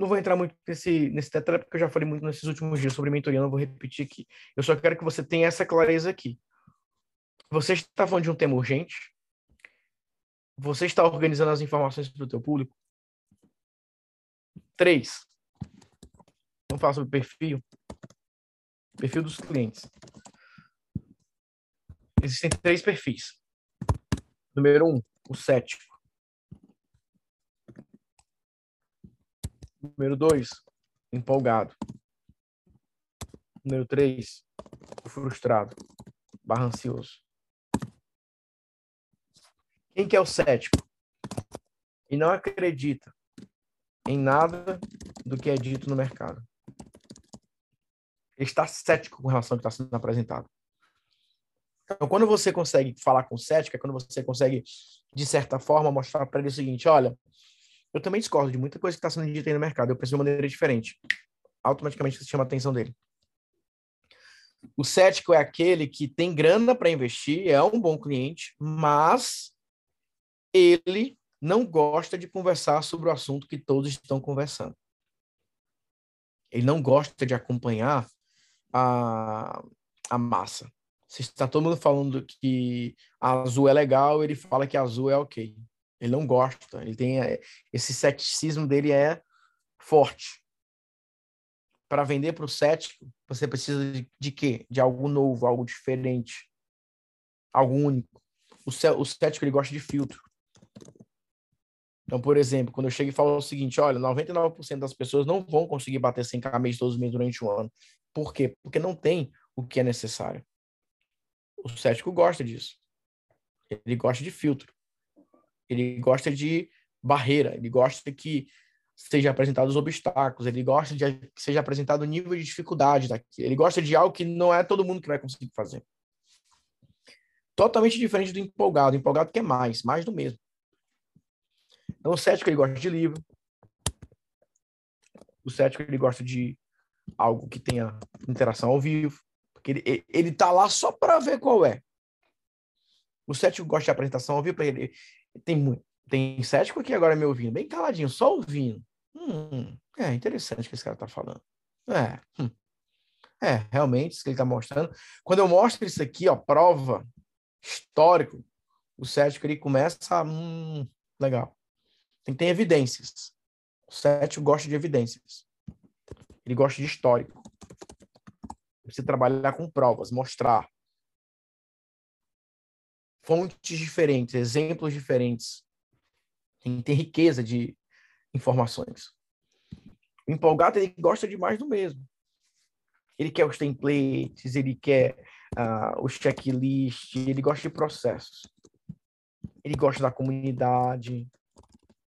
Não vou entrar muito nesse, nesse detalhe, porque eu já falei muito nesses últimos dias sobre mentoria, não vou repetir aqui. Eu só quero que você tenha essa clareza aqui. Você está falando de um tema urgente? Você está organizando as informações para o teu público? Três. Vamos falar sobre perfil. Perfil dos clientes. Existem três perfis. Número um, o cético. Número dois, empolgado. Número três, frustrado, barra ansioso. Quem que é o cético? E não acredita em nada do que é dito no mercado. Ele está cético com relação ao que está sendo apresentado. Então, quando você consegue falar com cético, é quando você consegue, de certa forma, mostrar para ele o seguinte: olha, eu também discordo de muita coisa que está sendo dita aí no mercado, eu penso de uma maneira diferente. Automaticamente você chama a atenção dele. O cético é aquele que tem grana para investir, é um bom cliente, mas ele não gosta de conversar sobre o assunto que todos estão conversando. Ele não gosta de acompanhar a, a massa. Se está todo mundo falando que azul é legal, ele fala que azul é ok. Ele não gosta. Ele tem é, esse ceticismo dele é forte. Para vender para o cético, você precisa de, de quê? De algo novo, algo diferente, algo único. O, o cético ele gosta de filtro. Então, por exemplo, quando eu chego e falo o seguinte, olha, 99% das pessoas não vão conseguir bater 100 km todos os meses durante um ano. Por quê? Porque não tem o que é necessário. O cético gosta disso. Ele gosta de filtro. Ele gosta de barreira. Ele gosta que seja apresentado os obstáculos. Ele gosta de que seja apresentado o nível de dificuldade daqui. Ele gosta de algo que não é todo mundo que vai conseguir fazer. Totalmente diferente do empolgado. O empolgado quer mais, mais do mesmo. Então, o cético ele gosta de livro. O cético ele gosta de algo que tenha interação ao vivo, porque ele, ele tá lá só para ver qual é. O cético gosta de apresentação ao vivo, ele tem muito. Tem cético aqui agora me ouvindo, bem caladinho, só ouvindo. Hum, é interessante o que esse cara tá falando. É, hum. é, realmente, isso que ele tá mostrando. Quando eu mostro isso aqui, ó, prova, histórico, o cético ele começa a, hum, legal. Tem que ter evidências. O cético gosta de evidências. Ele gosta de histórico. Você trabalhar com provas, mostrar fontes diferentes, exemplos diferentes. Tem ter riqueza de informações. O empolgado ele gosta de mais do mesmo. Ele quer os templates, ele quer uh, o checklist, ele gosta de processos. Ele gosta da comunidade,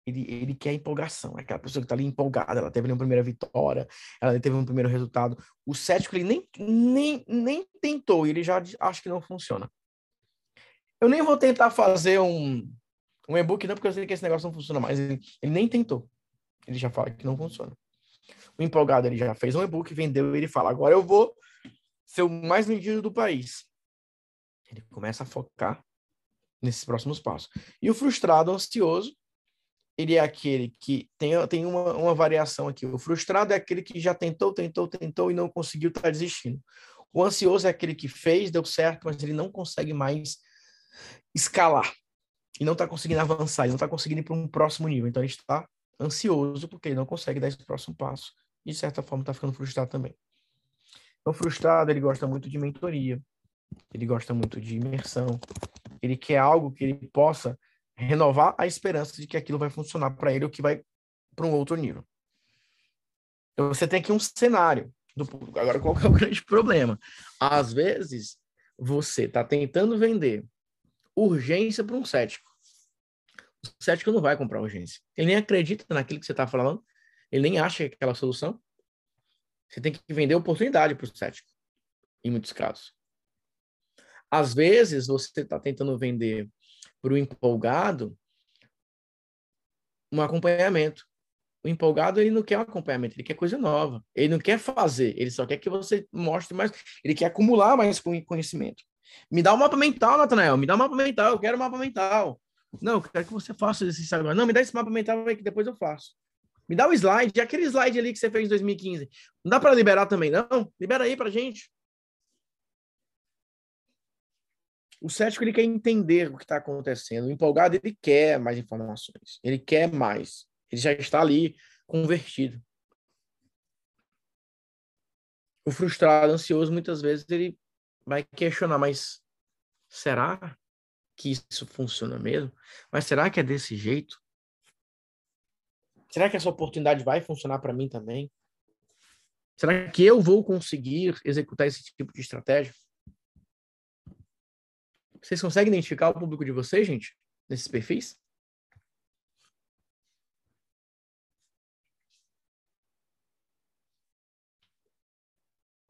ele, ele quer empolgação. É aquela pessoa que está ali empolgada, ela teve uma primeira vitória, ela teve um primeiro resultado. O cético, ele nem, nem, nem tentou, ele já acha que não funciona. Eu nem vou tentar fazer um, um e-book, não, porque eu sei que esse negócio não funciona mais. Ele, ele nem tentou. Ele já fala que não funciona. O empolgado, ele já fez um e-book, vendeu, ele fala, agora eu vou ser o mais vendido do país. Ele começa a focar nesses próximos passos. E o frustrado, ansioso, ele é aquele que tem, tem uma, uma variação aqui. O frustrado é aquele que já tentou, tentou, tentou e não conseguiu, está desistindo. O ansioso é aquele que fez, deu certo, mas ele não consegue mais escalar. E não está conseguindo avançar, ele não está conseguindo ir para um próximo nível. Então ele está ansioso porque ele não consegue dar esse próximo passo. E de certa forma está ficando frustrado também. Então, frustrado, ele gosta muito de mentoria, ele gosta muito de imersão, ele quer algo que ele possa renovar a esperança de que aquilo vai funcionar para ele ou que vai para um outro nível. Então você tem aqui um cenário do público. Agora, qual é o *laughs* grande problema? Às vezes, você está tentando vender urgência para um cético. O cético não vai comprar urgência. Ele nem acredita naquilo que você está falando. Ele nem acha que é aquela solução. Você tem que vender oportunidade para o cético, em muitos casos. Às vezes, você está tentando vender para o empolgado um acompanhamento. O empolgado, ele não quer um acompanhamento, ele quer coisa nova. Ele não quer fazer, ele só quer que você mostre mais, ele quer acumular mais conhecimento. Me dá o um mapa mental, Natanael, me dá o um mapa mental, eu quero um mapa mental. Não, eu quero que você faça esse agora. Não, me dá esse mapa mental aí que depois eu faço. Me dá o slide, aquele slide ali que você fez em 2015. Não dá para liberar também, não? Libera aí para gente. O cético ele quer entender o que está acontecendo. O empolgado ele quer mais informações. Ele quer mais. Ele já está ali convertido. O frustrado, ansioso, muitas vezes ele vai questionar, mas será que isso funciona mesmo? Mas será que é desse jeito? Será que essa oportunidade vai funcionar para mim também? Será que eu vou conseguir executar esse tipo de estratégia? Vocês conseguem identificar o público de vocês, gente, nesses perfis?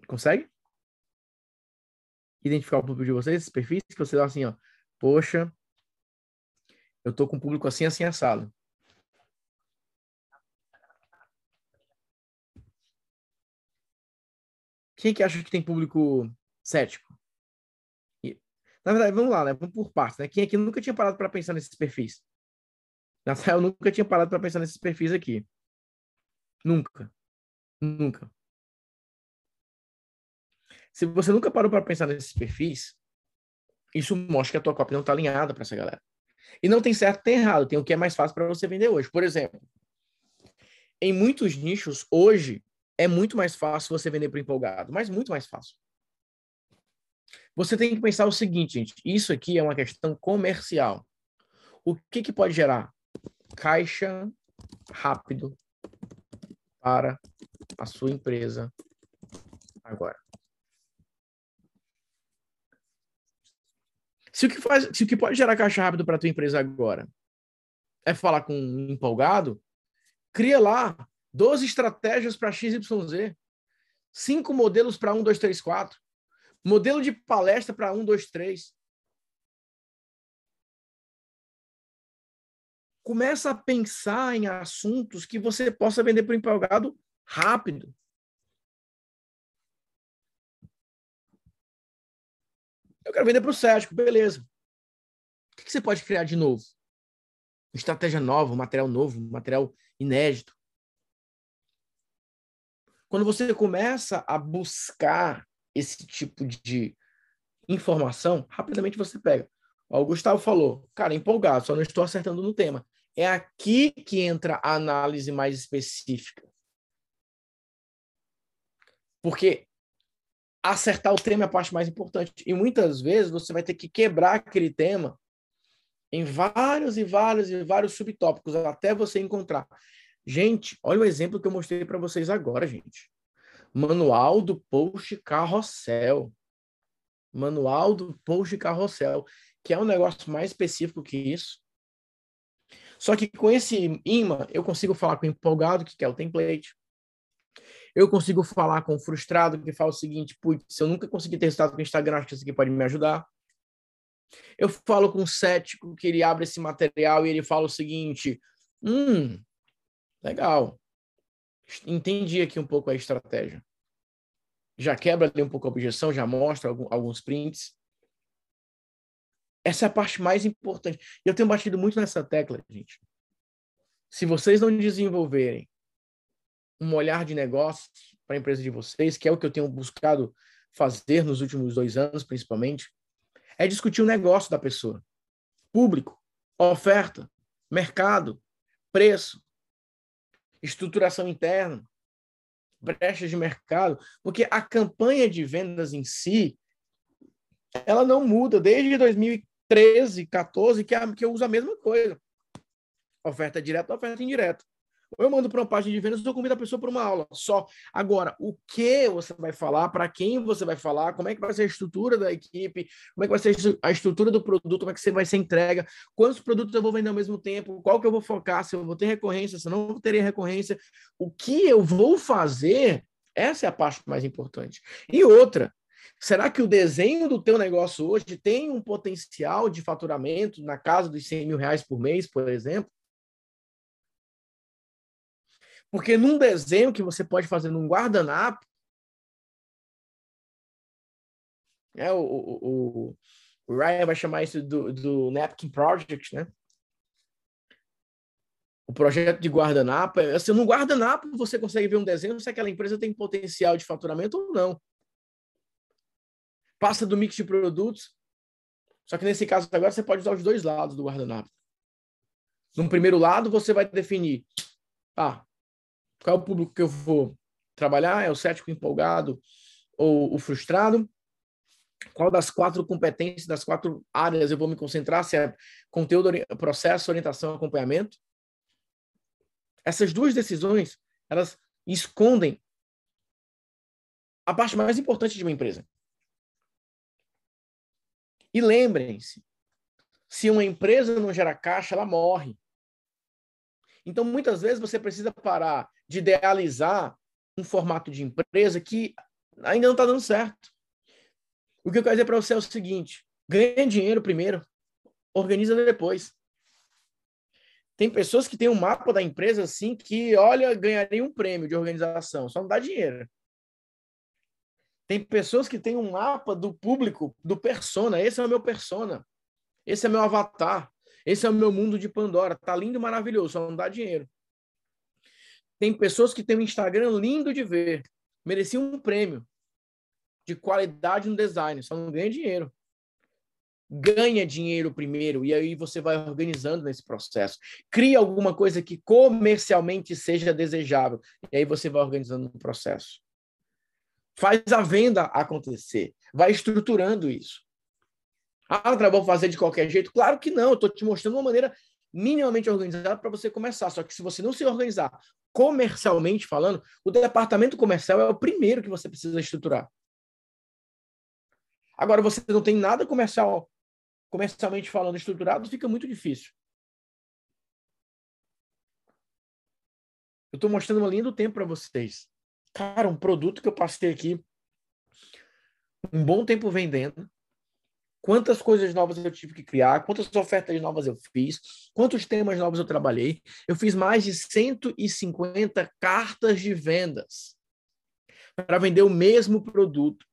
Consegue? Identificar o público de vocês, esses perfis, que você dá assim, ó, poxa, eu tô com um público assim, assim, assado. Quem que acha que tem público cético? Na verdade, vamos lá, né? Vamos por partes, né? Quem aqui nunca tinha parado para pensar nesses perfis? Nathanael nunca tinha parado para pensar nesses perfis aqui. Nunca. Nunca. Se você nunca parou para pensar nesses perfis, isso mostra que a tua cópia não está alinhada para essa galera. E não tem certo tem errado, tem o que é mais fácil para você vender hoje. Por exemplo, em muitos nichos, hoje, é muito mais fácil você vender para empolgado, mas muito mais fácil. Você tem que pensar o seguinte, gente: isso aqui é uma questão comercial. O que, que pode gerar? Caixa rápido para a sua empresa agora. Se o que, faz, se o que pode gerar caixa rápido para a tua empresa agora é falar com um empolgado, cria lá 12 estratégias para XYZ, cinco modelos para 1, 2, 3, 4. Modelo de palestra para um, dois, três. Começa a pensar em assuntos que você possa vender para o empolgado rápido. Eu quero vender para o cético, beleza. O que você pode criar de novo? Estratégia nova, material novo, material inédito. Quando você começa a buscar esse tipo de informação, rapidamente você pega. o Gustavo falou, cara, empolgado, só não estou acertando no tema. É aqui que entra a análise mais específica. Porque acertar o tema é a parte mais importante. E muitas vezes você vai ter que quebrar aquele tema em vários e vários e vários subtópicos até você encontrar. Gente, olha o exemplo que eu mostrei para vocês agora, gente. Manual do Post Carrossel. Manual do post carrossel, que é um negócio mais específico que isso. Só que com esse imã, eu consigo falar com o empolgado, que quer o template. Eu consigo falar com o frustrado, que fala o seguinte: putz, eu nunca consegui ter resultado com o Instagram, acho que isso aqui pode me ajudar. Eu falo com o cético, que ele abre esse material e ele fala o seguinte: hum, legal. Entendi aqui um pouco a estratégia. Já quebra ali um pouco a objeção, já mostra alguns prints. Essa é a parte mais importante. Eu tenho batido muito nessa tecla, gente. Se vocês não desenvolverem um olhar de negócio para a empresa de vocês, que é o que eu tenho buscado fazer nos últimos dois anos, principalmente, é discutir o negócio da pessoa. Público, oferta, mercado, preço, estruturação interna, brechas de mercado, porque a campanha de vendas em si, ela não muda desde 2013, 14, que, é, que eu uso a mesma coisa. Oferta direta, oferta indireta. Ou eu mando para uma página de vendas, ou eu convido a pessoa para uma aula só. Agora, o que você vai falar, para quem você vai falar, como é que vai ser a estrutura da equipe, como é que vai ser a estrutura do produto, como é que você vai ser entrega, quantos produtos eu vou vender ao mesmo tempo, qual que eu vou focar, se eu vou ter recorrência, se eu não ter recorrência, o que eu vou fazer, essa é a parte mais importante. E outra, Será que o desenho do teu negócio hoje tem um potencial de faturamento na casa dos 100 mil reais por mês, por exemplo? Porque num desenho que você pode fazer num guardanapo, é, o, o, o Ryan vai chamar isso do, do Napkin Project, né? O projeto de guardanapo, é, assim, no guardanapo você consegue ver um desenho se aquela empresa tem potencial de faturamento ou não. Passa do mix de produtos, só que nesse caso agora você pode usar os dois lados do guardanapo. No primeiro lado você vai definir, ah, qual é o público que eu vou trabalhar? É o cético empolgado ou o frustrado? Qual das quatro competências, das quatro áreas eu vou me concentrar? Se é conteúdo, processo, orientação, acompanhamento? Essas duas decisões, elas escondem a parte mais importante de uma empresa. E lembrem-se, se uma empresa não gera caixa, ela morre. Então, muitas vezes, você precisa parar de idealizar um formato de empresa que ainda não está dando certo. O que eu quero dizer para você é o seguinte: ganha dinheiro primeiro, organiza depois. Tem pessoas que têm um mapa da empresa assim que, olha, ganharia um prêmio de organização, só não dá dinheiro. Tem pessoas que têm um mapa do público, do persona. Esse é o meu persona. Esse é meu avatar. Esse é o meu mundo de Pandora. Tá lindo e maravilhoso, só não dá dinheiro. Tem pessoas que têm um Instagram lindo de ver, mereciam um prêmio de qualidade no design, só não ganha dinheiro. Ganha dinheiro primeiro e aí você vai organizando nesse processo. Cria alguma coisa que comercialmente seja desejável e aí você vai organizando o processo. Faz a venda acontecer, vai estruturando isso. Ah, André, vou fazer de qualquer jeito? Claro que não, eu estou te mostrando uma maneira minimamente organizada para você começar. Só que se você não se organizar comercialmente falando, o departamento comercial é o primeiro que você precisa estruturar. Agora, você não tem nada comercial, comercialmente falando, estruturado, fica muito difícil. Eu estou mostrando uma linha do tempo para vocês. Cara, um produto que eu passei aqui um bom tempo vendendo, quantas coisas novas eu tive que criar, quantas ofertas novas eu fiz, quantos temas novos eu trabalhei. Eu fiz mais de 150 cartas de vendas para vender o mesmo produto.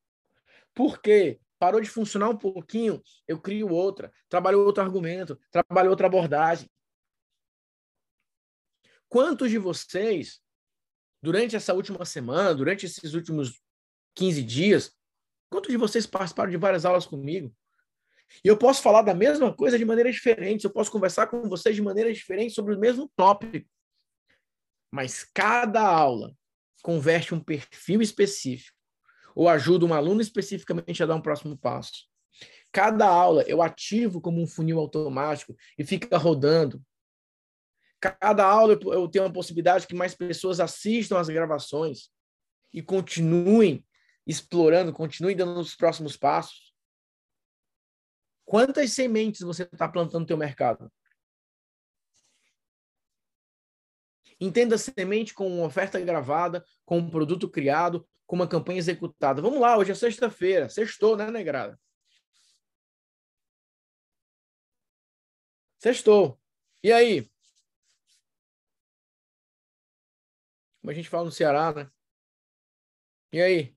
Por quê? Parou de funcionar um pouquinho, eu crio outra, trabalho outro argumento, trabalho outra abordagem. Quantos de vocês, durante essa última semana, durante esses últimos 15 dias, quantos de vocês participaram de várias aulas comigo? E eu posso falar da mesma coisa de maneira diferente, eu posso conversar com vocês de maneira diferente sobre o mesmo tópico. Mas cada aula converte um perfil específico ou ajuda um aluno especificamente a dar um próximo passo. Cada aula eu ativo como um funil automático e fica rodando. Cada aula eu tenho a possibilidade que mais pessoas assistam as gravações e continuem explorando, continuem dando os próximos passos. Quantas sementes você está plantando no teu mercado? Entenda semente com uma oferta gravada, com um produto criado, com uma campanha executada. Vamos lá, hoje é sexta-feira. Sextou, né, negrada? Sextou. E aí? Como a gente fala no Ceará, né? E aí?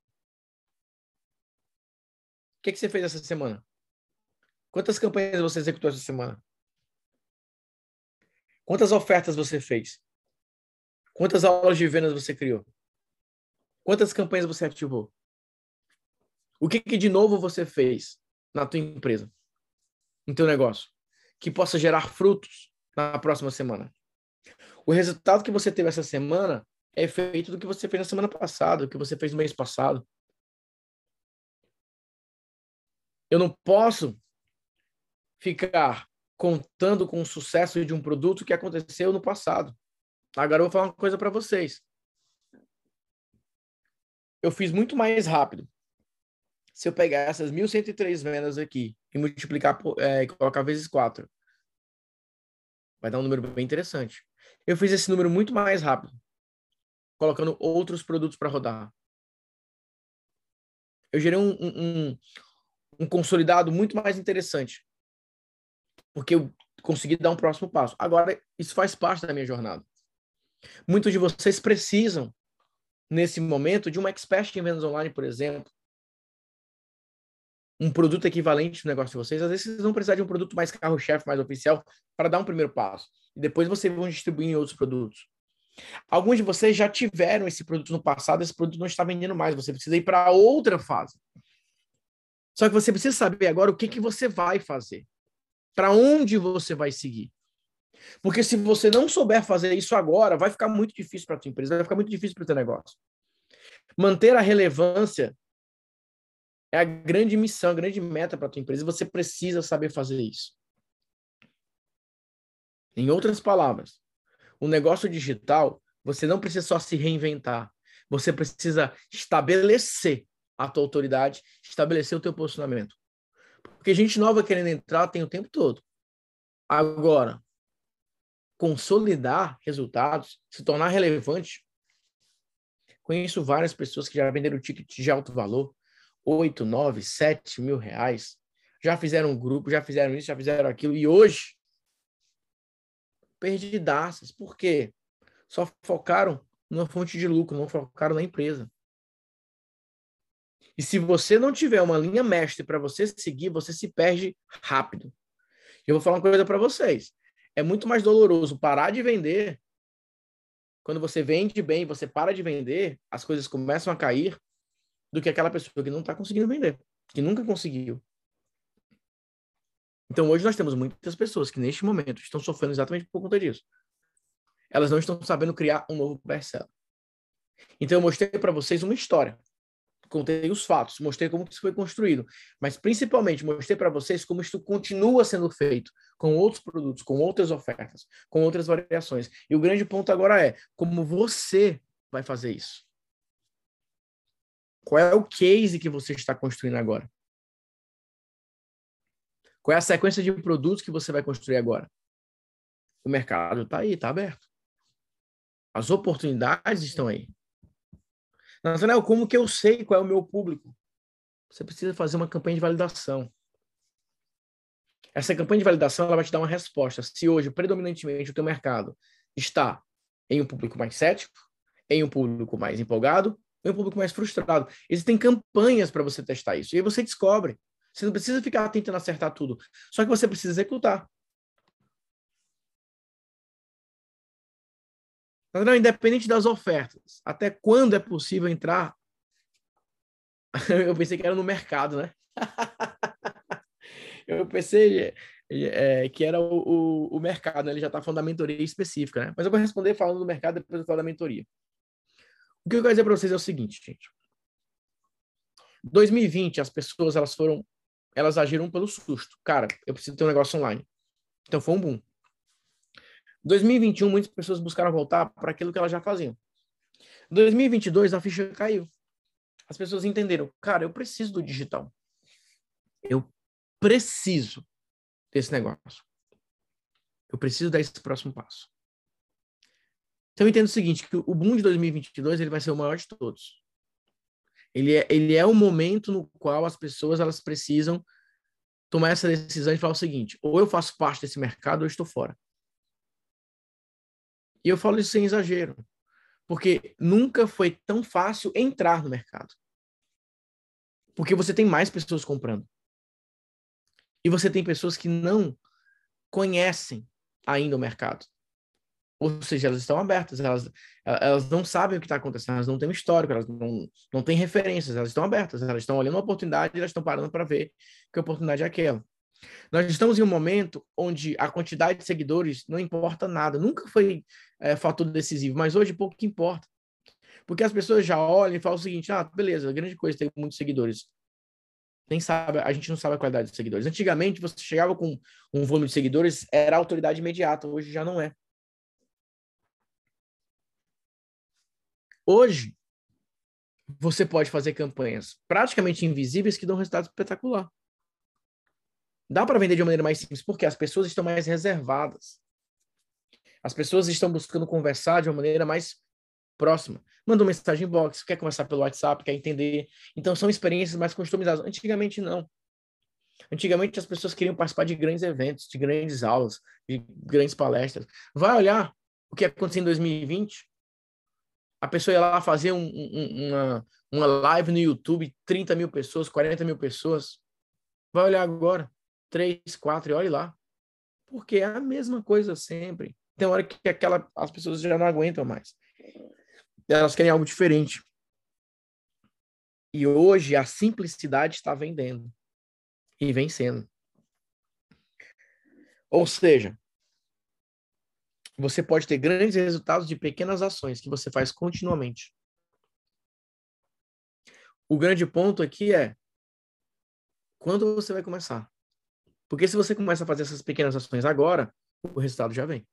O que, que você fez essa semana? Quantas campanhas você executou essa semana? Quantas ofertas você fez? Quantas aulas de vendas você criou? Quantas campanhas você ativou? O que, que de novo você fez na tua empresa, no teu negócio, que possa gerar frutos na próxima semana? O resultado que você teve essa semana é feito do que você fez na semana passada, do que você fez no mês passado. Eu não posso ficar contando com o sucesso de um produto que aconteceu no passado. Agora eu vou falar uma coisa para vocês. Eu fiz muito mais rápido. Se eu pegar essas 1.103 vendas aqui e multiplicar, por, é, colocar vezes 4, vai dar um número bem interessante. Eu fiz esse número muito mais rápido, colocando outros produtos para rodar. Eu gerei um, um, um consolidado muito mais interessante, porque eu consegui dar um próximo passo. Agora, isso faz parte da minha jornada. Muitos de vocês precisam, nesse momento, de um expert em vendas online, por exemplo. Um produto equivalente no negócio de vocês. Às vezes vocês vão precisar de um produto mais carro-chefe, mais oficial, para dar um primeiro passo. E depois vocês vão distribuir em outros produtos. Alguns de vocês já tiveram esse produto no passado, esse produto não está vendendo mais. Você precisa ir para outra fase. Só que você precisa saber agora o que, que você vai fazer. Para onde você vai seguir. Porque se você não souber fazer isso agora, vai ficar muito difícil para a tua empresa, vai ficar muito difícil para o teu negócio. Manter a relevância é a grande missão, a grande meta para a tua empresa, você precisa saber fazer isso. Em outras palavras, o negócio digital, você não precisa só se reinventar, você precisa estabelecer a tua autoridade, estabelecer o teu posicionamento. Porque gente nova querendo entrar tem o tempo todo. Agora, consolidar resultados, se tornar relevante. Conheço várias pessoas que já venderam ticket de alto valor, 8, 9, 7 mil reais. Já fizeram um grupo, já fizeram isso, já fizeram aquilo. E hoje, perdidaças. Por quê? Só focaram numa fonte de lucro, não focaram na empresa. E se você não tiver uma linha mestre para você seguir, você se perde rápido. Eu vou falar uma coisa para vocês é muito mais doloroso parar de vender. Quando você vende bem, você para de vender, as coisas começam a cair, do que aquela pessoa que não está conseguindo vender, que nunca conseguiu. Então hoje nós temos muitas pessoas que neste momento estão sofrendo exatamente por conta disso. Elas não estão sabendo criar um novo best-seller. Então eu mostrei para vocês uma história contei os fatos, mostrei como isso foi construído, mas principalmente mostrei para vocês como isso continua sendo feito com outros produtos, com outras ofertas, com outras variações. E o grande ponto agora é como você vai fazer isso. Qual é o case que você está construindo agora? Qual é a sequência de produtos que você vai construir agora? O mercado está aí, está aberto. As oportunidades estão aí. Nathanael, como que eu sei qual é o meu público? Você precisa fazer uma campanha de validação. Essa campanha de validação ela vai te dar uma resposta. Se hoje, predominantemente, o teu mercado está em um público mais cético, em um público mais empolgado, em um público mais frustrado. Existem campanhas para você testar isso. E aí você descobre. Você não precisa ficar tentando acertar tudo. Só que você precisa executar. Não, independente das ofertas, até quando é possível entrar? *laughs* Eu pensei que era no mercado, né? *laughs* Eu pensei é, que era o, o, o mercado, né? ele já está falando da mentoria específica, né? Mas eu vou responder falando do mercado depois eu falo da mentoria. O que eu quero dizer para vocês é o seguinte, gente. 2020, as pessoas elas foram, elas agiram pelo susto. Cara, eu preciso ter um negócio online. Então foi um boom. 2021, muitas pessoas buscaram voltar para aquilo que elas já faziam. 2022, a ficha caiu. As pessoas entenderam, cara, eu preciso do digital. Eu preciso desse negócio. Eu preciso dar esse próximo passo. Então eu entendo o seguinte, que o boom de 2022 ele vai ser o maior de todos. Ele é, ele é o momento no qual as pessoas elas precisam tomar essa decisão e falar o seguinte: ou eu faço parte desse mercado ou eu estou fora. E eu falo isso sem exagero, porque nunca foi tão fácil entrar no mercado. Porque você tem mais pessoas comprando. E você tem pessoas que não conhecem ainda o mercado. Ou seja, elas estão abertas, elas, elas não sabem o que está acontecendo, elas não têm um histórico, elas não, não têm referências, elas estão abertas, elas estão olhando uma oportunidade e elas estão parando para ver que oportunidade é aquela. Nós estamos em um momento onde a quantidade de seguidores não importa nada, nunca foi é, fator decisivo, mas hoje pouco importa. Porque as pessoas já olham e falam o seguinte: ah, beleza, grande coisa ter muitos seguidores nem sabe, a gente não sabe a qualidade dos seguidores. Antigamente, você chegava com um volume de seguidores, era autoridade imediata, hoje já não é. Hoje, você pode fazer campanhas praticamente invisíveis que dão resultado espetacular. Dá para vender de uma maneira mais simples, porque as pessoas estão mais reservadas. As pessoas estão buscando conversar de uma maneira mais próxima. Manda uma mensagem inbox, quer conversar pelo WhatsApp, quer entender. Então são experiências mais customizadas. Antigamente não. Antigamente as pessoas queriam participar de grandes eventos, de grandes aulas, de grandes palestras. Vai olhar o que aconteceu em 2020. A pessoa ia lá fazer um, um, uma, uma live no YouTube, 30 mil pessoas, 40 mil pessoas. Vai olhar agora, 3, 4, e olhe lá. Porque é a mesma coisa sempre. Tem hora que aquela, as pessoas já não aguentam mais elas querem algo diferente. E hoje a simplicidade está vendendo e vencendo. Ou seja, você pode ter grandes resultados de pequenas ações que você faz continuamente. O grande ponto aqui é quando você vai começar. Porque se você começa a fazer essas pequenas ações agora, o resultado já vem.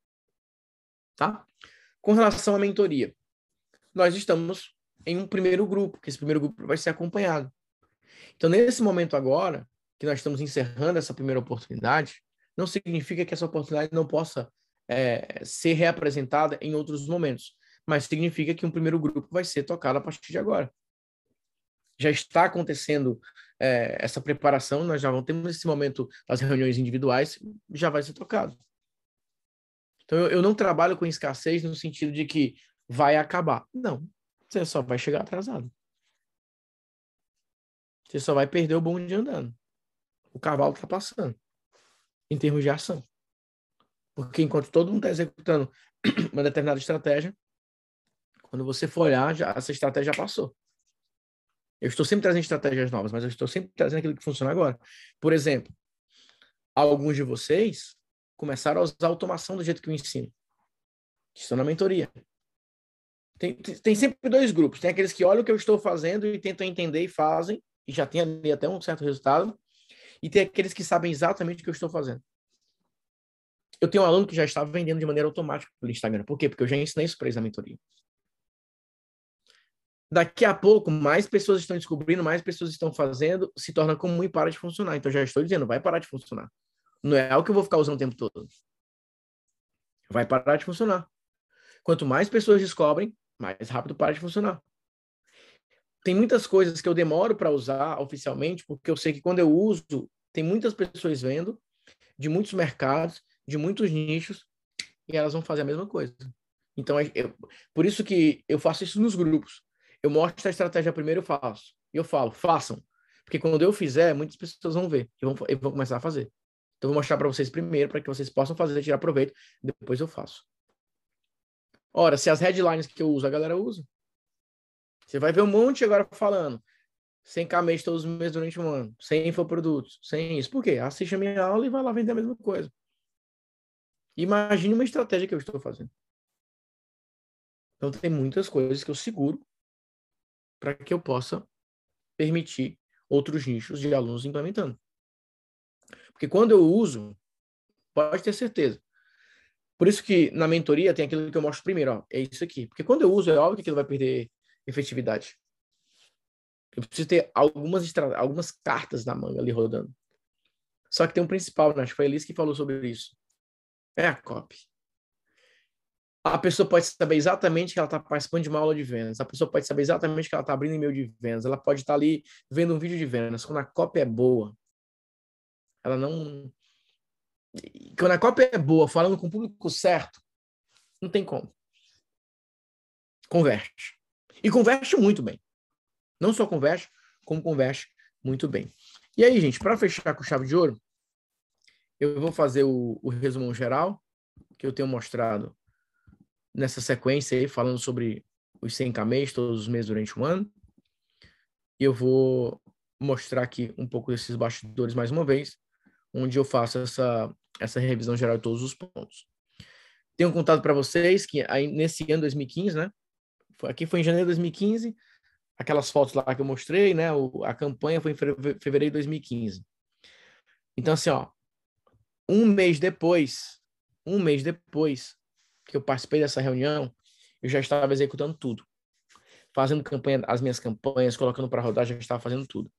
Tá? Com relação à mentoria, nós estamos em um primeiro grupo, que esse primeiro grupo vai ser acompanhado. Então, nesse momento agora, que nós estamos encerrando essa primeira oportunidade, não significa que essa oportunidade não possa é, ser reapresentada em outros momentos, mas significa que um primeiro grupo vai ser tocado a partir de agora. Já está acontecendo é, essa preparação, nós já ter esse momento das reuniões individuais, já vai ser tocado. Então, eu, eu não trabalho com escassez no sentido de que vai acabar. Não, você só vai chegar atrasado. Você só vai perder o bonde andando. O cavalo está passando, em termos de ação. Porque enquanto todo mundo está executando *clears throat* uma determinada estratégia, quando você for olhar, já, essa estratégia já passou. Eu estou sempre trazendo estratégias novas, mas eu estou sempre trazendo aquilo que funciona agora. Por exemplo, alguns de vocês começaram a usar automação do jeito que eu ensino. Estão na mentoria. Tem, tem sempre dois grupos. Tem aqueles que olham o que eu estou fazendo e tentam entender e fazem, e já tem ali até um certo resultado. E tem aqueles que sabem exatamente o que eu estou fazendo. Eu tenho um aluno que já está vendendo de maneira automática pelo Instagram. Por quê? Porque eu já ensinei isso para eles na mentoria. Daqui a pouco, mais pessoas estão descobrindo, mais pessoas estão fazendo, se torna comum e para de funcionar. Então, já estou dizendo, vai parar de funcionar. Não é algo que eu vou ficar usando o tempo todo. Vai parar de funcionar. Quanto mais pessoas descobrem, mais rápido para de funcionar. Tem muitas coisas que eu demoro para usar oficialmente, porque eu sei que quando eu uso, tem muitas pessoas vendo, de muitos mercados, de muitos nichos, e elas vão fazer a mesma coisa. Então, é, eu, por isso que eu faço isso nos grupos. Eu mostro a estratégia primeiro, eu faço. E eu falo, façam. Porque quando eu fizer, muitas pessoas vão ver e vão, e vão começar a fazer. Então, eu vou mostrar para vocês primeiro, para que vocês possam fazer, tirar proveito, depois eu faço. Ora, se as headlines que eu uso, a galera usa. Você vai ver um monte agora falando. Sem mês todos os meses durante um ano. Sem infoprodutos. Sem isso. Por quê? Assiste a minha aula e vai lá vender a mesma coisa. Imagine uma estratégia que eu estou fazendo. Então, tem muitas coisas que eu seguro para que eu possa permitir outros nichos de alunos implementando. Porque quando eu uso, pode ter certeza, por isso que na mentoria tem aquilo que eu mostro primeiro, ó, é isso aqui. Porque quando eu uso, é óbvio que aquilo vai perder efetividade. Eu preciso ter algumas, algumas cartas na manga ali rodando. Só que tem um principal, né? acho que foi a Elis que falou sobre isso. É a copy. A pessoa pode saber exatamente que ela está participando de uma aula de vendas. A pessoa pode saber exatamente que ela está abrindo e-mail de vendas. Ela pode estar tá ali vendo um vídeo de vendas. Quando a cópia é boa, ela não. Quando a cópia é boa, falando com o público certo, não tem como. Converte. E converte muito bem. Não só converte, como converte muito bem. E aí, gente, para fechar com chave de ouro, eu vou fazer o, o resumo geral que eu tenho mostrado nessa sequência aí, falando sobre os 100 mês, todos os meses durante um ano. E eu vou mostrar aqui um pouco desses bastidores mais uma vez, onde eu faço essa, essa revisão geral de todos os pontos. Tenho contado para vocês que aí, nesse ano 2015, né? Aqui foi em janeiro de 2015, aquelas fotos lá que eu mostrei, né? O, a campanha foi em fevereiro de 2015. Então, assim, ó, um mês depois, um mês depois que eu participei dessa reunião, eu já estava executando tudo. Fazendo campanha, as minhas campanhas, colocando para rodar, já estava fazendo tudo.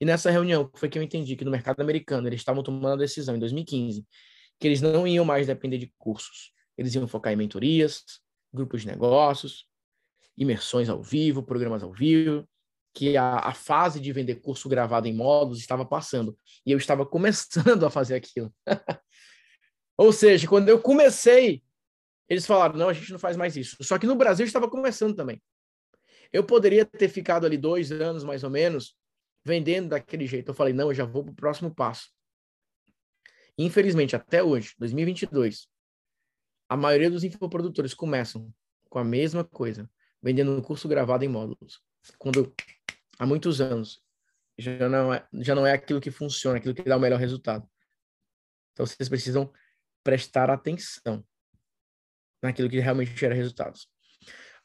E nessa reunião foi que eu entendi que no mercado americano eles estavam tomando a decisão em 2015 que eles não iam mais depender de cursos. Eles iam focar em mentorias, grupos de negócios, imersões ao vivo, programas ao vivo, que a, a fase de vender curso gravado em módulos estava passando. E eu estava começando a fazer aquilo. *laughs* Ou seja, quando eu comecei, eles falaram: não, a gente não faz mais isso. Só que no Brasil estava começando também. Eu poderia ter ficado ali dois anos, mais ou menos, vendendo daquele jeito. Eu falei: não, eu já vou para o próximo passo. Infelizmente, até hoje, 2022, a maioria dos infoprodutores começam com a mesma coisa, vendendo um curso gravado em módulos. Quando há muitos anos já não é, já não é aquilo que funciona, aquilo que dá o melhor resultado. Então vocês precisam prestar atenção naquilo que realmente gera resultados.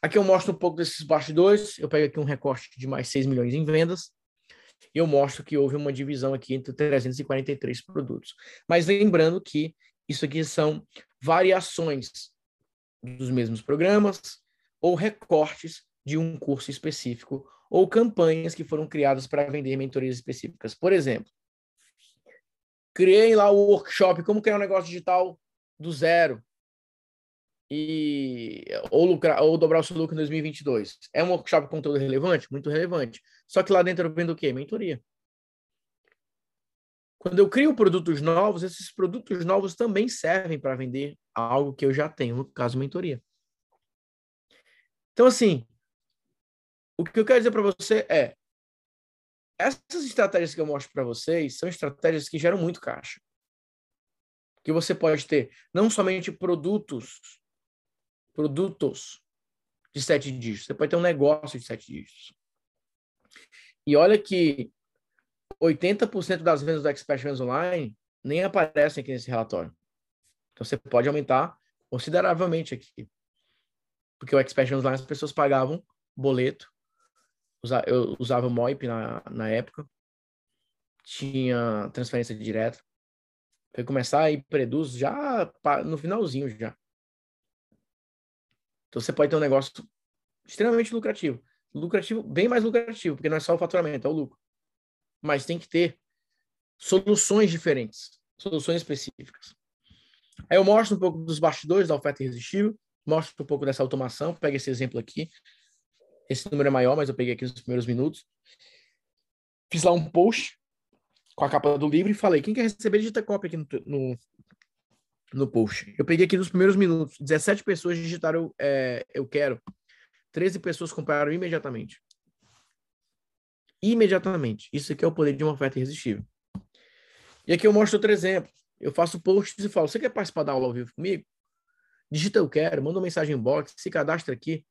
Aqui eu mostro um pouco desses bastidores. Eu pego aqui um recorte de mais 6 milhões em vendas. E eu mostro que houve uma divisão aqui entre 343 produtos. Mas lembrando que isso aqui são variações dos mesmos programas ou recortes de um curso específico ou campanhas que foram criadas para vender mentorias específicas. Por exemplo, criei lá o workshop como criar um negócio digital do zero e ou lucrar ou dobrar o seu lucro em 2022. É um workshop com conteúdo relevante, muito relevante. Só que lá dentro eu vendo o quê? Mentoria. Quando eu crio produtos novos, esses produtos novos também servem para vender algo que eu já tenho, no caso mentoria. Então assim, o que eu quero dizer para você é essas estratégias que eu mostro para vocês são estratégias que geram muito caixa. Que você pode ter não somente produtos produtos de sete dígitos. Você pode ter um negócio de sete dígitos. E olha que 80% das vendas do Expert Vendas Online nem aparecem aqui nesse relatório. Então você pode aumentar consideravelmente aqui. Porque o Expert Vendas Online as pessoas pagavam boleto. Eu usava o MOIP na, na época. Tinha transferência direta. Foi começar ir preduz já no finalzinho já. Então você pode ter um negócio extremamente lucrativo. Lucrativo, bem mais lucrativo, porque não é só o faturamento, é o lucro. Mas tem que ter soluções diferentes, soluções específicas. Aí eu mostro um pouco dos bastidores da oferta irresistível, mostro um pouco dessa automação, pega esse exemplo aqui. Esse número é maior, mas eu peguei aqui nos primeiros minutos. Fiz lá um post com a capa do livro e falei: quem quer receber, digita cópia aqui no, no, no post. Eu peguei aqui nos primeiros minutos. 17 pessoas digitaram é, eu quero. 13 pessoas compraram imediatamente. Imediatamente. Isso aqui é o poder de uma oferta irresistível. E aqui eu mostro outro exemplo. Eu faço posts e falo: você quer participar da aula ao vivo comigo? Digita eu quero, manda uma mensagem em box, se cadastra aqui.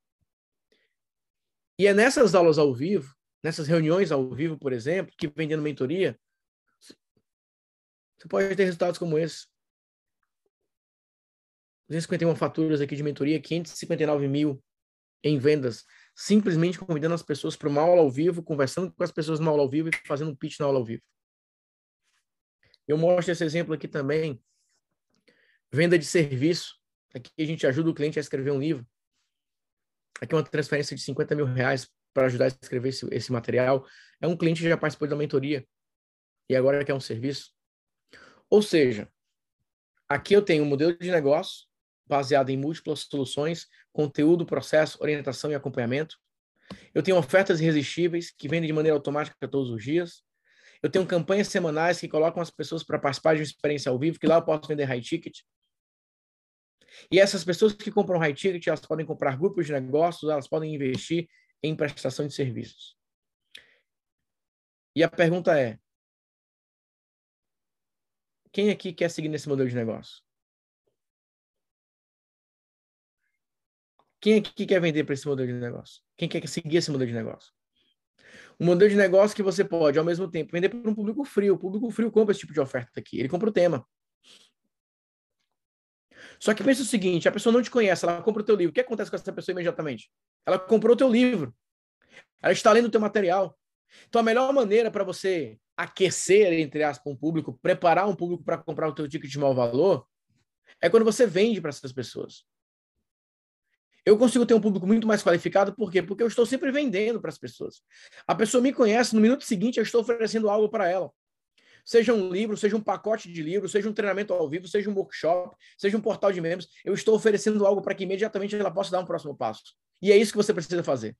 E é nessas aulas ao vivo, nessas reuniões ao vivo, por exemplo, que vendendo mentoria, você pode ter resultados como esse. 251 faturas aqui de mentoria, 559 mil em vendas, simplesmente convidando as pessoas para uma aula ao vivo, conversando com as pessoas na aula ao vivo e fazendo um pitch na aula ao vivo. Eu mostro esse exemplo aqui também. Venda de serviço. Aqui a gente ajuda o cliente a escrever um livro. Aqui uma transferência de 50 mil reais para ajudar a escrever esse, esse material. É um cliente que já participou da mentoria e agora quer um serviço. Ou seja, aqui eu tenho um modelo de negócio baseado em múltiplas soluções, conteúdo, processo, orientação e acompanhamento. Eu tenho ofertas irresistíveis que vendem de maneira automática todos os dias. Eu tenho campanhas semanais que colocam as pessoas para participar de uma experiência ao vivo, que lá eu posso vender high ticket. E essas pessoas que compram high ticket, elas podem comprar grupos de negócios, elas podem investir em prestação de serviços. E a pergunta é: quem aqui quer seguir nesse modelo de negócio? Quem aqui quer vender para esse modelo de negócio? Quem quer seguir esse modelo de negócio? Um modelo de negócio que você pode, ao mesmo tempo, vender para um público frio. O público frio compra esse tipo de oferta aqui. Ele compra o tema. Só que pensa o seguinte: a pessoa não te conhece, ela compra o teu livro. O que acontece com essa pessoa imediatamente? Ela comprou o teu livro. Ela está lendo o teu material. Então, a melhor maneira para você aquecer, entre aspas, um público, preparar um público para comprar o teu ticket de mau valor, é quando você vende para essas pessoas. Eu consigo ter um público muito mais qualificado, por quê? Porque eu estou sempre vendendo para as pessoas. A pessoa me conhece, no minuto seguinte eu estou oferecendo algo para ela. Seja um livro, seja um pacote de livro, seja um treinamento ao vivo, seja um workshop, seja um portal de membros, eu estou oferecendo algo para que imediatamente ela possa dar um próximo passo. E é isso que você precisa fazer.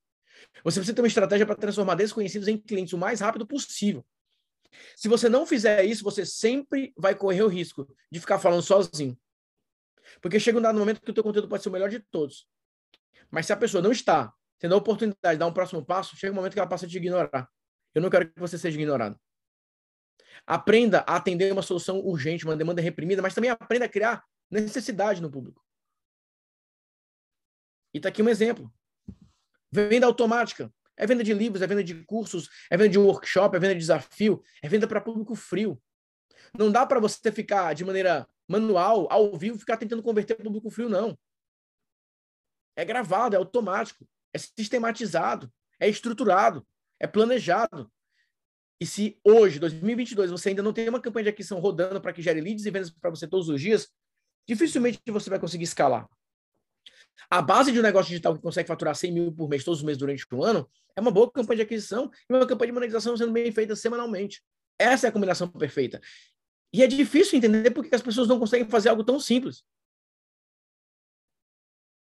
Você precisa ter uma estratégia para transformar desconhecidos em clientes o mais rápido possível. Se você não fizer isso, você sempre vai correr o risco de ficar falando sozinho. Porque chega um dado momento que o teu conteúdo pode ser o melhor de todos. Mas se a pessoa não está tendo a oportunidade de dar um próximo passo, chega um momento que ela passa a te ignorar. Eu não quero que você seja ignorado. Aprenda a atender uma solução urgente, uma demanda reprimida, mas também aprenda a criar necessidade no público. E está aqui um exemplo. Venda automática. É venda de livros, é venda de cursos, é venda de workshop, é venda de desafio, é venda para público frio. Não dá para você ficar de maneira manual, ao vivo, ficar tentando converter público frio, não. É gravado, é automático, é sistematizado, é estruturado, é planejado. E se hoje, 2022, você ainda não tem uma campanha de aquisição rodando para que gere leads e vendas para você todos os dias, dificilmente você vai conseguir escalar. A base de um negócio digital que consegue faturar 100 mil por mês todos os meses durante um ano é uma boa campanha de aquisição e uma campanha de monetização sendo bem feita semanalmente. Essa é a combinação perfeita. E é difícil entender por que as pessoas não conseguem fazer algo tão simples.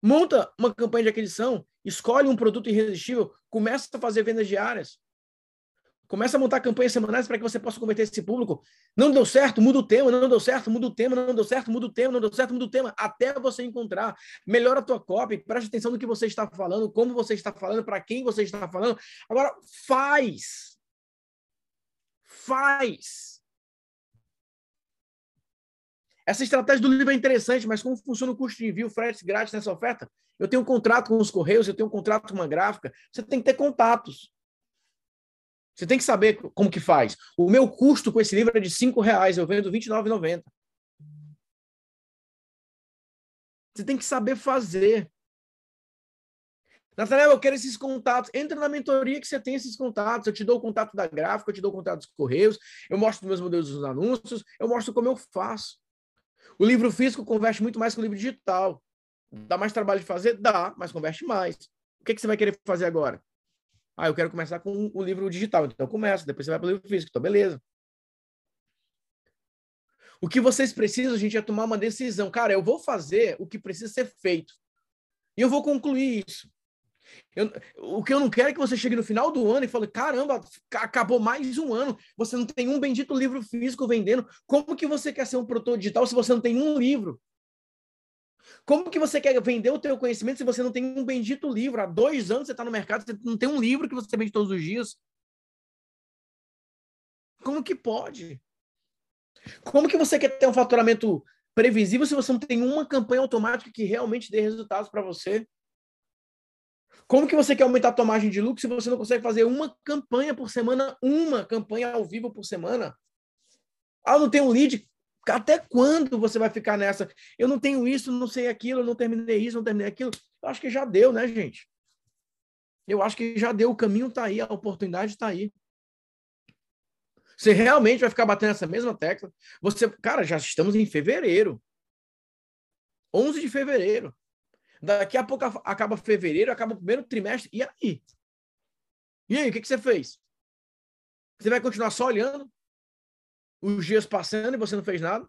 Monta uma campanha de aquisição, escolhe um produto irresistível, começa a fazer vendas diárias. Começa a montar campanhas semanais para que você possa converter esse público. Não deu certo, muda o tema, não deu certo, muda o tema, não deu certo, muda o tema, não deu certo, muda o tema, até você encontrar. Melhora a tua copy, preste atenção no que você está falando, como você está falando, para quem você está falando. Agora, faz. Faz. Essa estratégia do livro é interessante, mas como funciona o custo de envio, frete grátis nessa oferta? Eu tenho um contrato com os Correios, eu tenho um contrato com uma gráfica. Você tem que ter contatos. Você tem que saber como que faz. O meu custo com esse livro é de cinco reais, eu vendo R$29,90. Você tem que saber fazer. Nathanael, eu quero esses contatos. Entra na mentoria que você tem esses contatos. Eu te dou o contato da gráfica, eu te dou o contato dos correios, eu mostro meus modelos dos anúncios, eu mostro como eu faço. O livro físico converte muito mais que o livro digital. Dá mais trabalho de fazer? Dá, mas converte mais. O que, que você vai querer fazer agora? Ah, eu quero começar com o livro digital. Então começa, depois você vai para o livro físico. Então, beleza. O que vocês precisam, gente, é tomar uma decisão. Cara, eu vou fazer o que precisa ser feito. E eu vou concluir isso. Eu, o que eu não quero é que você chegue no final do ano e fale: caramba, acabou mais um ano, você não tem um bendito livro físico vendendo. Como que você quer ser um produtor digital se você não tem um livro? Como que você quer vender o teu conhecimento se você não tem um bendito livro? Há dois anos você está no mercado, você não tem um livro que você vende todos os dias. Como que pode? Como que você quer ter um faturamento previsível se você não tem uma campanha automática que realmente dê resultados para você? Como que você quer aumentar a tua margem de lucro se você não consegue fazer uma campanha por semana, uma campanha ao vivo por semana? Ah, não tem um lead. Até quando você vai ficar nessa? Eu não tenho isso, não sei aquilo, não terminei isso, não terminei aquilo. Eu acho que já deu, né, gente? Eu acho que já deu, o caminho está aí, a oportunidade está aí. Você realmente vai ficar batendo essa mesma tecla? Você, cara, já estamos em fevereiro. 11 de fevereiro. Daqui a pouco acaba fevereiro, acaba o primeiro trimestre. E aí? E aí, o que, que você fez? Você vai continuar só olhando? os dias passando e você não fez nada?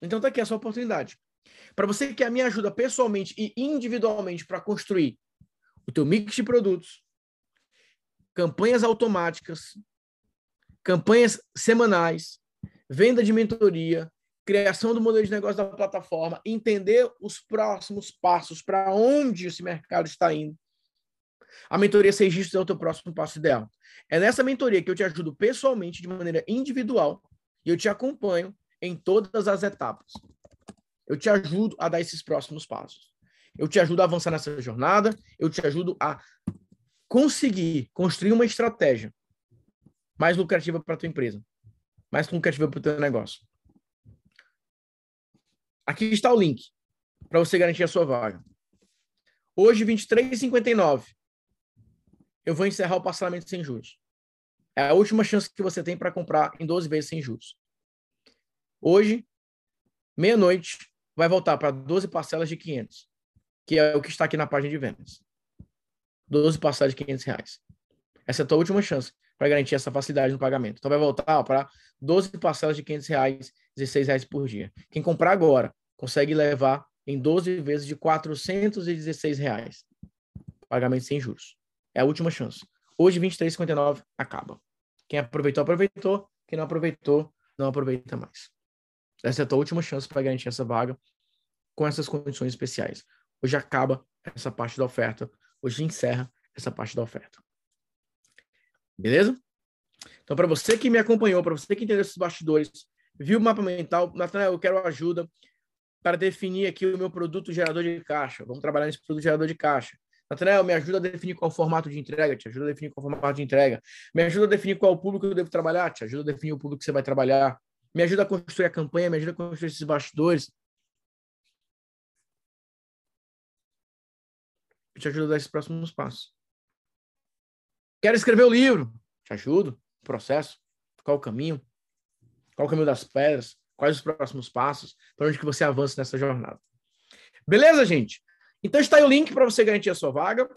Então tá aqui a sua oportunidade. Para você que quer a minha ajuda pessoalmente e individualmente para construir o teu mix de produtos, campanhas automáticas, campanhas semanais, venda de mentoria, criação do modelo de negócio da plataforma, entender os próximos passos, para onde esse mercado está indo. A mentoria 6 dígitos é o teu próximo passo ideal. É nessa mentoria que eu te ajudo pessoalmente, de maneira individual, e eu te acompanho em todas as etapas. Eu te ajudo a dar esses próximos passos. Eu te ajudo a avançar nessa jornada, eu te ajudo a conseguir construir uma estratégia mais lucrativa para a tua empresa, mais lucrativa para o teu negócio. Aqui está o link para você garantir a sua vaga. Hoje, 23,59. Eu vou encerrar o parcelamento sem juros. É a última chance que você tem para comprar em 12 vezes sem juros. Hoje, meia-noite, vai voltar para 12 parcelas de 500, que é o que está aqui na página de vendas. 12 parcelas de 500 reais. Essa é a tua última chance para garantir essa facilidade no pagamento. Então vai voltar para 12 parcelas de 500 reais, 16 reais por dia. Quem comprar agora consegue levar em 12 vezes de 416 reais. Pagamento sem juros. É a última chance. Hoje, 23,59 acaba. Quem aproveitou, aproveitou. Quem não aproveitou, não aproveita mais. Essa é a tua última chance para garantir essa vaga com essas condições especiais. Hoje acaba essa parte da oferta. Hoje encerra essa parte da oferta. Beleza? Então, para você que me acompanhou, para você que entendeu esses bastidores, viu o mapa mental, Natanael, eu quero ajuda para definir aqui o meu produto gerador de caixa. Vamos trabalhar nesse produto gerador de caixa. Natanael, me ajuda a definir qual formato de entrega, te ajuda a definir qual formato de entrega. Me ajuda a definir qual público eu devo trabalhar, te ajuda a definir o público que você vai trabalhar me ajuda a construir a campanha, me ajuda a construir esses bastidores. Te ajudo a dar esses próximos passos. Quero escrever o livro? Te ajudo. Processo. Qual o caminho? Qual o caminho das pedras? Quais os próximos passos? Para onde que você avança nessa jornada? Beleza, gente? Então está aí o link para você garantir a sua vaga.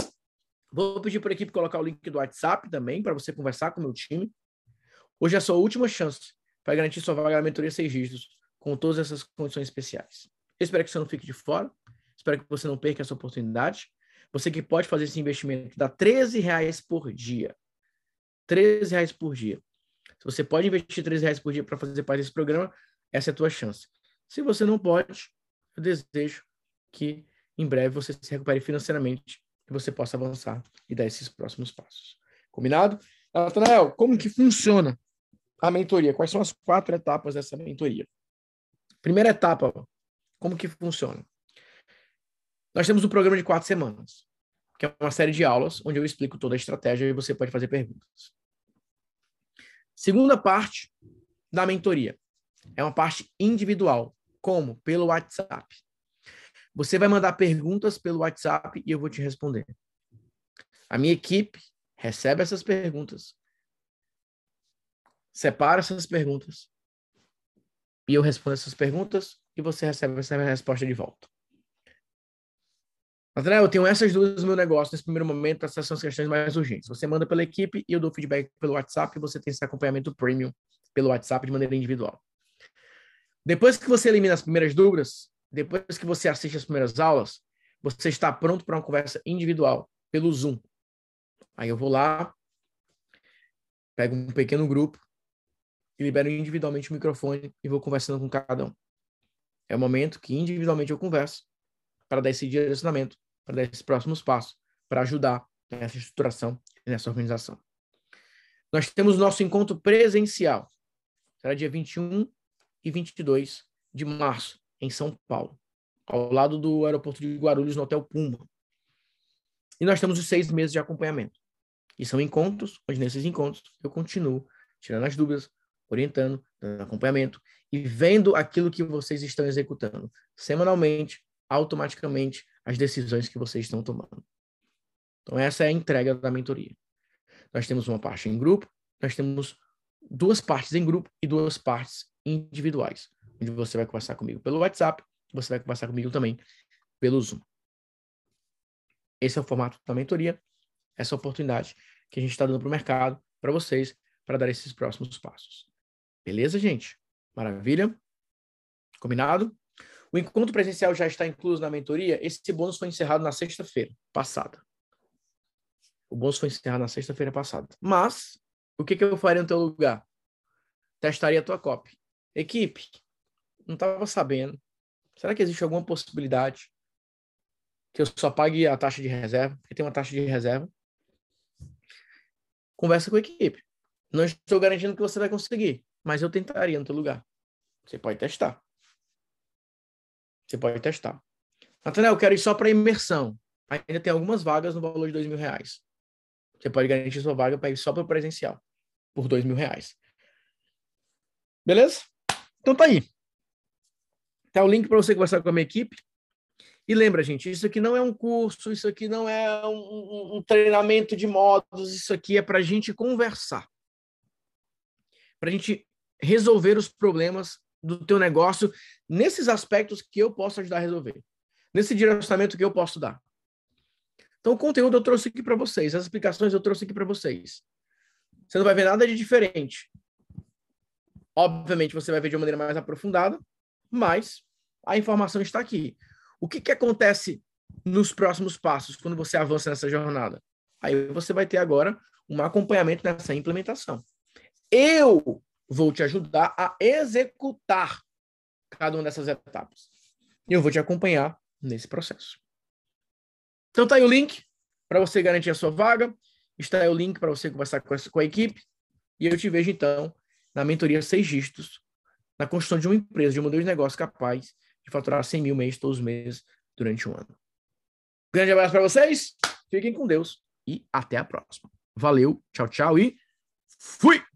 Vou pedir para a equipe colocar o link do WhatsApp também para você conversar com o meu time. Hoje é a sua última chance para garantir sua vaga na mentoria seis dígitos, com todas essas condições especiais. Espero que você não fique de fora, espero que você não perca essa oportunidade. Você que pode fazer esse investimento, dá 13 reais por dia. 13 reais por dia. Se você pode investir 13 reais por dia para fazer parte desse programa, essa é a tua chance. Se você não pode, eu desejo que em breve você se recupere financeiramente e você possa avançar e dar esses próximos passos. Combinado? Natanael, como que funciona a mentoria. Quais são as quatro etapas dessa mentoria? Primeira etapa, como que funciona? Nós temos um programa de quatro semanas, que é uma série de aulas onde eu explico toda a estratégia e você pode fazer perguntas. Segunda parte da mentoria é uma parte individual, como pelo WhatsApp. Você vai mandar perguntas pelo WhatsApp e eu vou te responder. A minha equipe recebe essas perguntas, separa essas perguntas e eu respondo essas perguntas e você recebe essa resposta de volta. André, eu tenho essas duas no meu negócio nesse primeiro momento, essas são as questões mais urgentes. Você manda pela equipe e eu dou feedback pelo WhatsApp e você tem esse acompanhamento premium pelo WhatsApp de maneira individual. Depois que você elimina as primeiras dúvidas, depois que você assiste as primeiras aulas, você está pronto para uma conversa individual pelo Zoom. Aí eu vou lá, pego um pequeno grupo, e libero individualmente o microfone e vou conversando com cada um. É o momento que individualmente eu converso para dar esse direcionamento, para dar esses próximos passos, para ajudar nessa estruturação e nessa organização. Nós temos nosso encontro presencial. Será dia 21 e 22 de março, em São Paulo, ao lado do aeroporto de Guarulhos, no Hotel Puma. E nós temos os seis meses de acompanhamento. E são encontros, onde nesses encontros eu continuo tirando as dúvidas, orientando, dando acompanhamento e vendo aquilo que vocês estão executando semanalmente, automaticamente, as decisões que vocês estão tomando. Então, essa é a entrega da mentoria. Nós temos uma parte em grupo, nós temos duas partes em grupo e duas partes individuais, onde você vai conversar comigo pelo WhatsApp, você vai conversar comigo também pelo Zoom. Esse é o formato da mentoria, essa oportunidade que a gente está dando para o mercado, para vocês, para dar esses próximos passos. Beleza, gente? Maravilha? Combinado? O encontro presencial já está incluso na mentoria. Esse bônus foi encerrado na sexta-feira passada. O bônus foi encerrado na sexta-feira passada. Mas, o que, que eu faria no teu lugar? Testaria a tua copy. Equipe, não estava sabendo. Será que existe alguma possibilidade que eu só pague a taxa de reserva? Porque tem uma taxa de reserva. Conversa com a equipe. Não estou garantindo que você vai conseguir, mas eu tentaria no teu lugar. Você pode testar. Você pode testar. Nathanael, eu quero ir só para imersão. Ainda tem algumas vagas no valor de dois mil reais. Você pode garantir sua vaga para ir só para o presencial, por dois mil reais. Beleza? Então tá aí. Tá o link para você conversar com a minha equipe. E lembra, gente, isso aqui não é um curso, isso aqui não é um, um, um treinamento de modos, isso aqui é para a gente conversar. Para a gente resolver os problemas do teu negócio nesses aspectos que eu posso ajudar a resolver. Nesse direcionamento que eu posso dar. Então, o conteúdo eu trouxe aqui para vocês, as explicações eu trouxe aqui para vocês. Você não vai ver nada de diferente. Obviamente, você vai ver de uma maneira mais aprofundada, mas a informação está aqui. O que, que acontece nos próximos passos, quando você avança nessa jornada? Aí você vai ter agora um acompanhamento nessa implementação. Eu vou te ajudar a executar cada uma dessas etapas. E eu vou te acompanhar nesse processo. Então tá aí o link para você garantir a sua vaga. Está aí o link para você conversar com a, com a equipe. E eu te vejo então na mentoria seis dígitos, na construção de uma empresa, de um modelo de negócio capaz de faturar 100 mil mês todos os meses durante um ano. Grande abraço para vocês, fiquem com Deus e até a próxima. Valeu, tchau, tchau e fui!